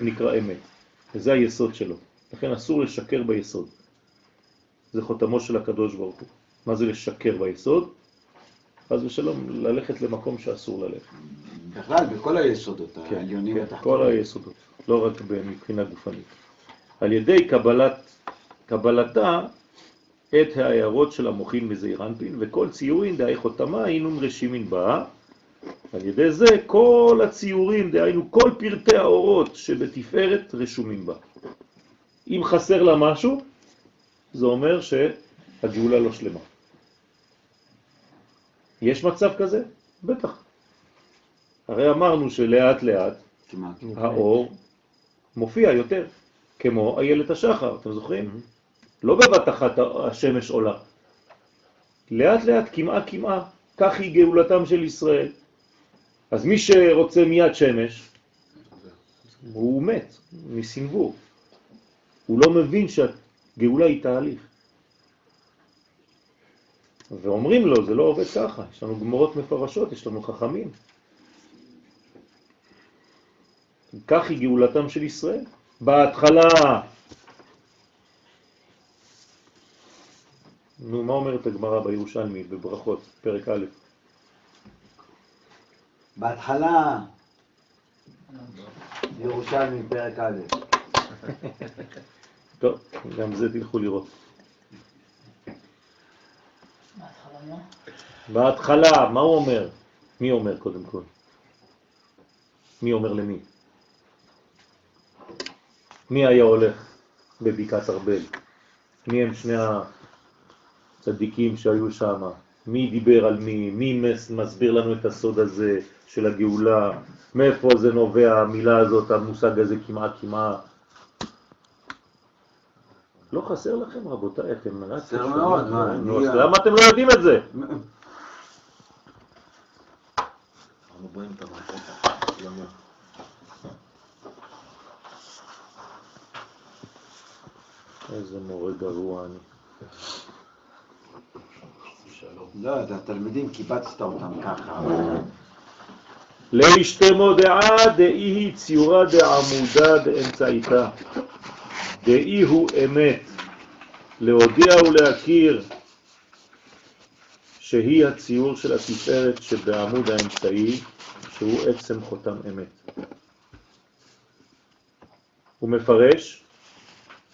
Speaker 1: נקרא אמת, וזה היסוד שלו. לכן אסור לשקר ביסוד. זה חותמו של הקדוש ברוך הוא. מה זה לשקר ביסוד? חס ושלום, ללכת למקום שאסור ללכת.
Speaker 7: בכלל, בכל היסודות
Speaker 1: כן,
Speaker 7: העליונים
Speaker 1: כן. כל היסודות, לא רק מבחינה גופנית. על ידי קבלת, קבלתה את ההערות של המוחין מזעיר אנפין, וכל ציורין דהי חותמה אינון רשימין בה. על ידי זה כל הציורים, דהיינו כל פרטי האורות שבתפארת רשומים בה. אם חסר לה משהו, זה אומר שהגאולה לא שלמה. יש מצב כזה? בטח. הרי אמרנו שלאט לאט. האור מופיע יותר, כמו איילת השחר, אתם זוכרים? לא בבת אחת השמש עולה. לאט לאט, כמעה כמעה, כך היא גאולתם של ישראל. אז מי שרוצה מיד שמש, הוא מת מסנבור. הוא לא מבין שהגאולה היא תהליך. ואומרים לו, זה לא עובד ככה, יש לנו גמורות מפרשות, יש לנו חכמים. כך היא גאולתם של ישראל. בהתחלה, נו, מה אומרת הגמרא בירושלמי בברכות, פרק א'?
Speaker 7: בהתחלה, ירושלמי, פרק א'.
Speaker 1: טוב, גם זה תלכו לראות.
Speaker 9: בהתחלה מה?
Speaker 1: הוא אומר? מי אומר קודם כל? מי אומר למי? מי היה הולך בבקעת ארבל? מי הם שני הצדיקים שהיו שם? מי דיבר על מי? מי מס- מסביר לנו את הסוד הזה של הגאולה? מאיפה זה נובע המילה הזאת, המושג הזה כמעט כמעט? לא חסר לכם רבותיי, אתם רק...
Speaker 7: חסר מאוד, מה,
Speaker 1: אז למה אתם לא יודעים את זה? איזה מורה גרוע אני.
Speaker 7: לא, את התלמידים קיבצת אותם ככה.
Speaker 1: לאשתמו דעה דאי ציורה דעמודה דאמצעיתה. דאי הוא אמת. להודיע ולהכיר שהיא הציור של התפארת שבעמוד האמצעי, שהוא עצם חותם אמת. הוא מפרש,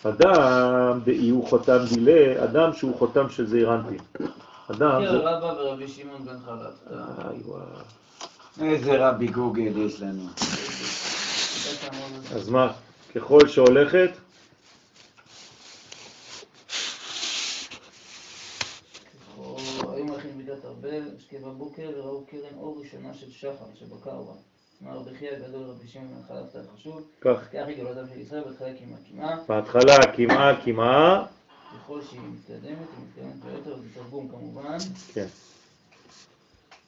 Speaker 1: אדם דאי הוא חותם דילה, אדם שהוא חותם של זעיר אנפין. אדם
Speaker 9: כן,
Speaker 1: זה...
Speaker 9: רבא ורבי שמעון בן חלב.
Speaker 1: איי.
Speaker 7: איזה רבי גוגל יש לנו.
Speaker 1: אז מה, ככל שהולכת,
Speaker 9: מידת ארבל, השקיע בבוקר וראו קרן אור ראשונה של שחר שבקרבה. אמר רבי חייא גדול רבי שמעון בן חלפתא חשוב,
Speaker 1: כך,
Speaker 9: היא גאולתם של ישראל בהתחלה קמעה קמעה,
Speaker 1: בהתחלה קמעה קמעה,
Speaker 9: ככל שהיא מתקדמת, היא מתקדמת ביותר, זה תרגום כמובן,
Speaker 1: כן.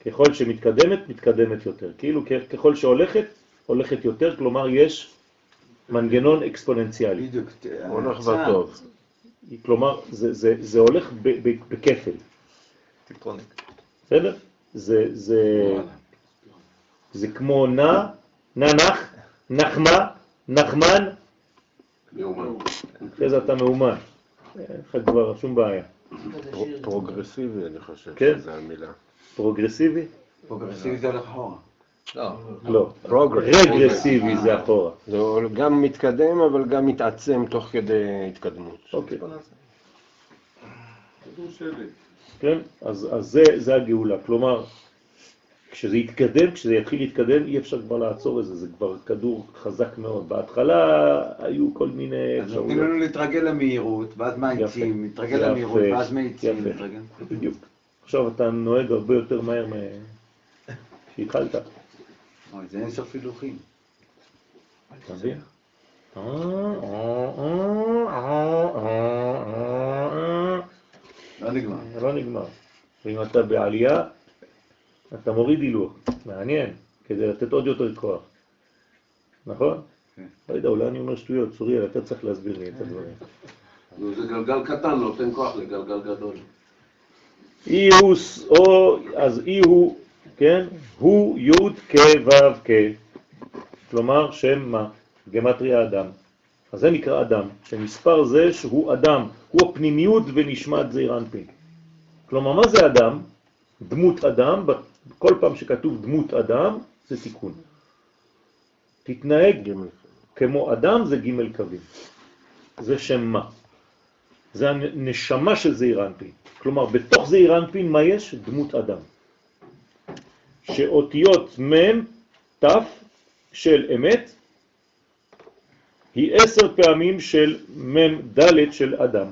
Speaker 1: ככל שמתקדמת, מתקדמת יותר. כאילו ככל שהולכת, הולכת יותר, כלומר יש מנגנון אקספוננציאלי.
Speaker 7: בדיוק.
Speaker 5: הולך
Speaker 7: הצעד.
Speaker 5: וטוב.
Speaker 1: כלומר, זה, זה, זה הולך בכפל,
Speaker 3: טיפונת.
Speaker 1: בסדר? זה, זה, זה כמו נע, ננח, נחמה, נחמן,
Speaker 6: מאומן.
Speaker 1: אחרי זה אתה מאומן. אין לך כבר שום בעיה.
Speaker 5: פרוגרסיבי, אני חושב
Speaker 1: כן.
Speaker 5: שזו המילה.
Speaker 1: פרוגרסיבי?
Speaker 7: פרוגרסיבי זה הולך אחורה.
Speaker 3: לא,
Speaker 1: לא. רגרסיבי זה אחורה.
Speaker 5: זה גם מתקדם, אבל גם מתעצם תוך כדי התקדמות.
Speaker 1: אוקיי. כן? אז, אז זה, זה הגאולה. כלומר, כשזה יתקדם, כשזה יתחיל להתקדם, אי אפשר כבר לעצור את זה, זה כבר כדור חזק מאוד. בהתחלה היו כל מיני
Speaker 7: אז נותנים. לנו להתרגל למהירות, ואז מאיצים,
Speaker 1: יפה,
Speaker 7: למהירות, ואז מאיצים,
Speaker 1: יפה.
Speaker 7: מתרגל.
Speaker 1: בדיוק. עכשיו אתה נוהג הרבה יותר מהר שהתחלת, אתה
Speaker 7: אוי, זה אין סוף הילוכים.
Speaker 1: מבין?
Speaker 7: לא נגמר.
Speaker 1: לא נגמר. ואם אתה בעלייה, אתה מוריד הילוך. מעניין, כדי לתת עוד יותר כוח. נכון?
Speaker 7: כן.
Speaker 1: לא יודע, אולי אני אומר שטויות, צוריאל, אתה צריך להסביר לי את הדברים.
Speaker 6: זה גלגל קטן, נותן כוח לגלגל גדול.
Speaker 1: אי הוא, או, אז אי הוא, כן? הוא י' כ' ו' כ', כלומר שם מה? גמטריה אדם. אז זה נקרא אדם, שמספר זה שהוא אדם, הוא הפנימיות ונשמת זעיר אנפין. כלומר, מה זה אדם? דמות אדם, כל פעם שכתוב דמות אדם, זה תיקון. תתנהג
Speaker 5: גימל.
Speaker 1: כמו אדם זה ג' קווים. זה שם מה. זה הנשמה של זעיר אנפין. כלומר, בתוך זעיר אנפין מה יש? דמות אדם. שאותיות מ' ת' של אמת היא עשר פעמים של מ' ד' של אדם.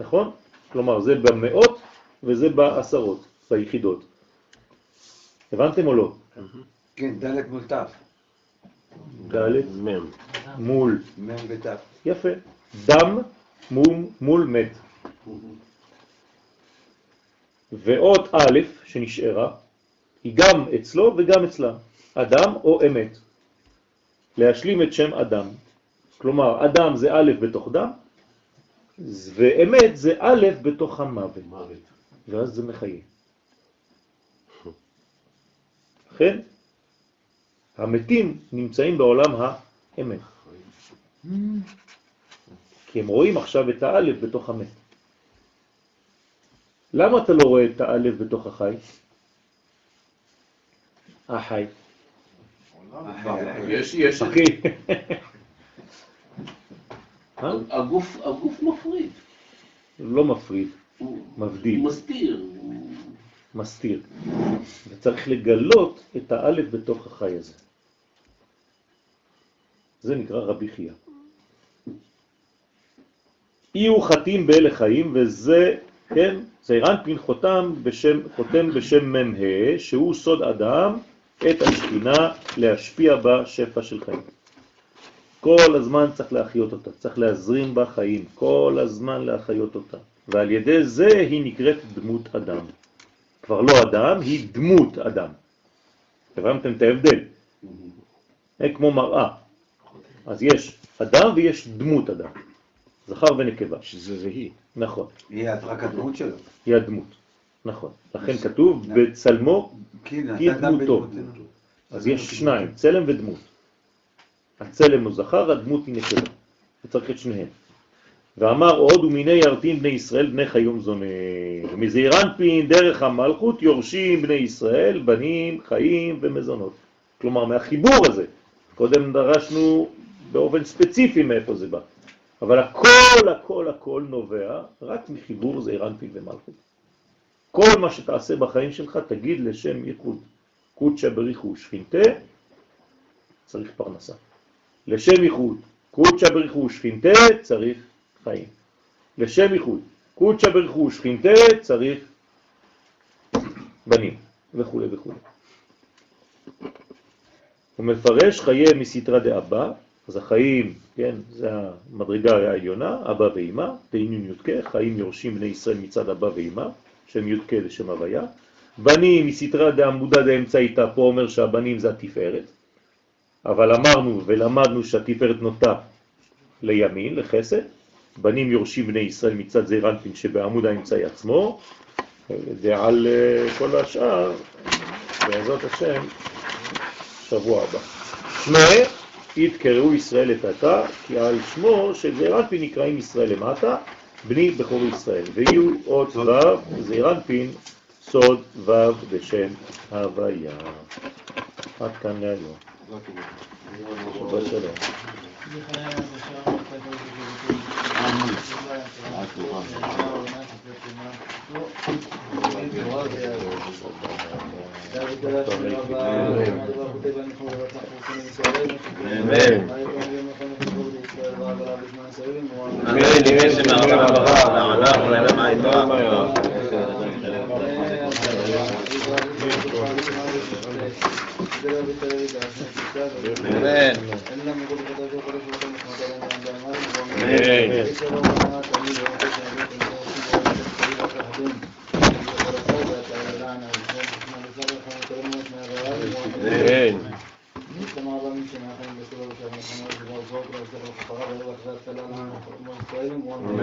Speaker 1: נכון? כלומר, זה במאות וזה בעשרות, ביחידות. הבנתם או לא?
Speaker 7: כן, ד' מול ת',
Speaker 1: ד'
Speaker 5: מם.
Speaker 1: מול
Speaker 7: מ' ות'.
Speaker 1: יפה. דם מול, מול מת. ואות א' שנשארה, היא גם אצלו וגם אצלה. אדם או אמת. להשלים את שם אדם. כלומר, אדם זה א' בתוך דם, ואמת זה א' בתוך המוות.
Speaker 6: מוות.
Speaker 1: ואז זה מחיה. לכן, המתים נמצאים בעולם האמת. כי הם רואים עכשיו את האלף בתוך המת. למה אתה לא רואה את האלף בתוך החי? החי.
Speaker 6: יש, יש,
Speaker 1: אחי. אה?
Speaker 6: הגוף, הגוף מפריד.
Speaker 1: לא מפריד, מבדיל,
Speaker 6: הוא מסתיר.
Speaker 1: מסתיר. וצריך לגלות את האלף בתוך החי הזה. זה נקרא רבי חייא. אי הוא חתים באלה חיים, וזה, כן, זעירנפין חותם בשם, חותם בשם מ"ה, שהוא סוד אדם, את השכינה להשפיע בה שפע של חיים. כל הזמן צריך להחיות אותה, צריך להזרים בה חיים, כל הזמן להחיות אותה. ועל ידי זה היא נקראת דמות אדם. כבר לא אדם, היא דמות אדם. הבנתם את ההבדל? זה כמו מראה. אז יש אדם ויש דמות אדם. זכר ונקבה.
Speaker 5: שזה זה היא.
Speaker 1: נכון,
Speaker 7: היא רק הדמות שלו.
Speaker 1: היא הדמות. נכון. לכן כתוב בצלמו,
Speaker 7: כן,
Speaker 1: כי דמותו. אז יש שניים, צלם ודמות. הצלם הוא זכר, הדמות היא נקבה. וצריך את שניהם. ואמר עוד ומיני ירתין בני ישראל בני חיום זונה. מזעירנפין דרך המלכות יורשים בני ישראל בנים, חיים ומזונות. כלומר מהחיבור הזה. קודם דרשנו באופן ספציפי מאיפה זה בא. אבל הכל הכל הכל נובע רק מחיבור זעירנפין ומלכות. כל מה שתעשה בחיים שלך תגיד לשם ייחוד. קודשא בריחו שכינתה, צריך פרנסה. לשם ייחוד, קודשא בריחו שכינתה, צריך חיים. לשם ייחוד, קודשא בריחו שכינתה, צריך בנים, וכו' וכו'. הוא מפרש חיי מסתרא דאבא, אז החיים, כן, זה המדרגה העליונה, אבא ואמא, תהינון יודקה, חיים יורשים בני ישראל מצד אבא ואמא, שם יודקה לשם הוויה. בנים מסתרא דעמודה דאמצעיתא, פה אומר שהבנים זה התפארת, אבל אמרנו ולמדנו שהתפארת נוטה לימין, לחסד, בנים יורשים בני ישראל מצד זעיר אנפין שבעמוד האמצעי עצמו, ועל אה, כל השאר, בעזרת השם, שבוע הבא. שמה, יתקראו ישראל את עתה, כי על שמו של זעיר נקראים ישראל למטה, בני בכור ישראל. ויהיו אות ו' זעיר אנפין, סוד ו' בשם הוויה. עד כאן להיום. שבת שלום.
Speaker 9: אמן, יהיה שמערב הברכה, והענף ולעולם העין תורה.
Speaker 3: אמן.
Speaker 9: אמן.
Speaker 5: Amen. وبارك على محمد وعلى آله وصحبه وسلم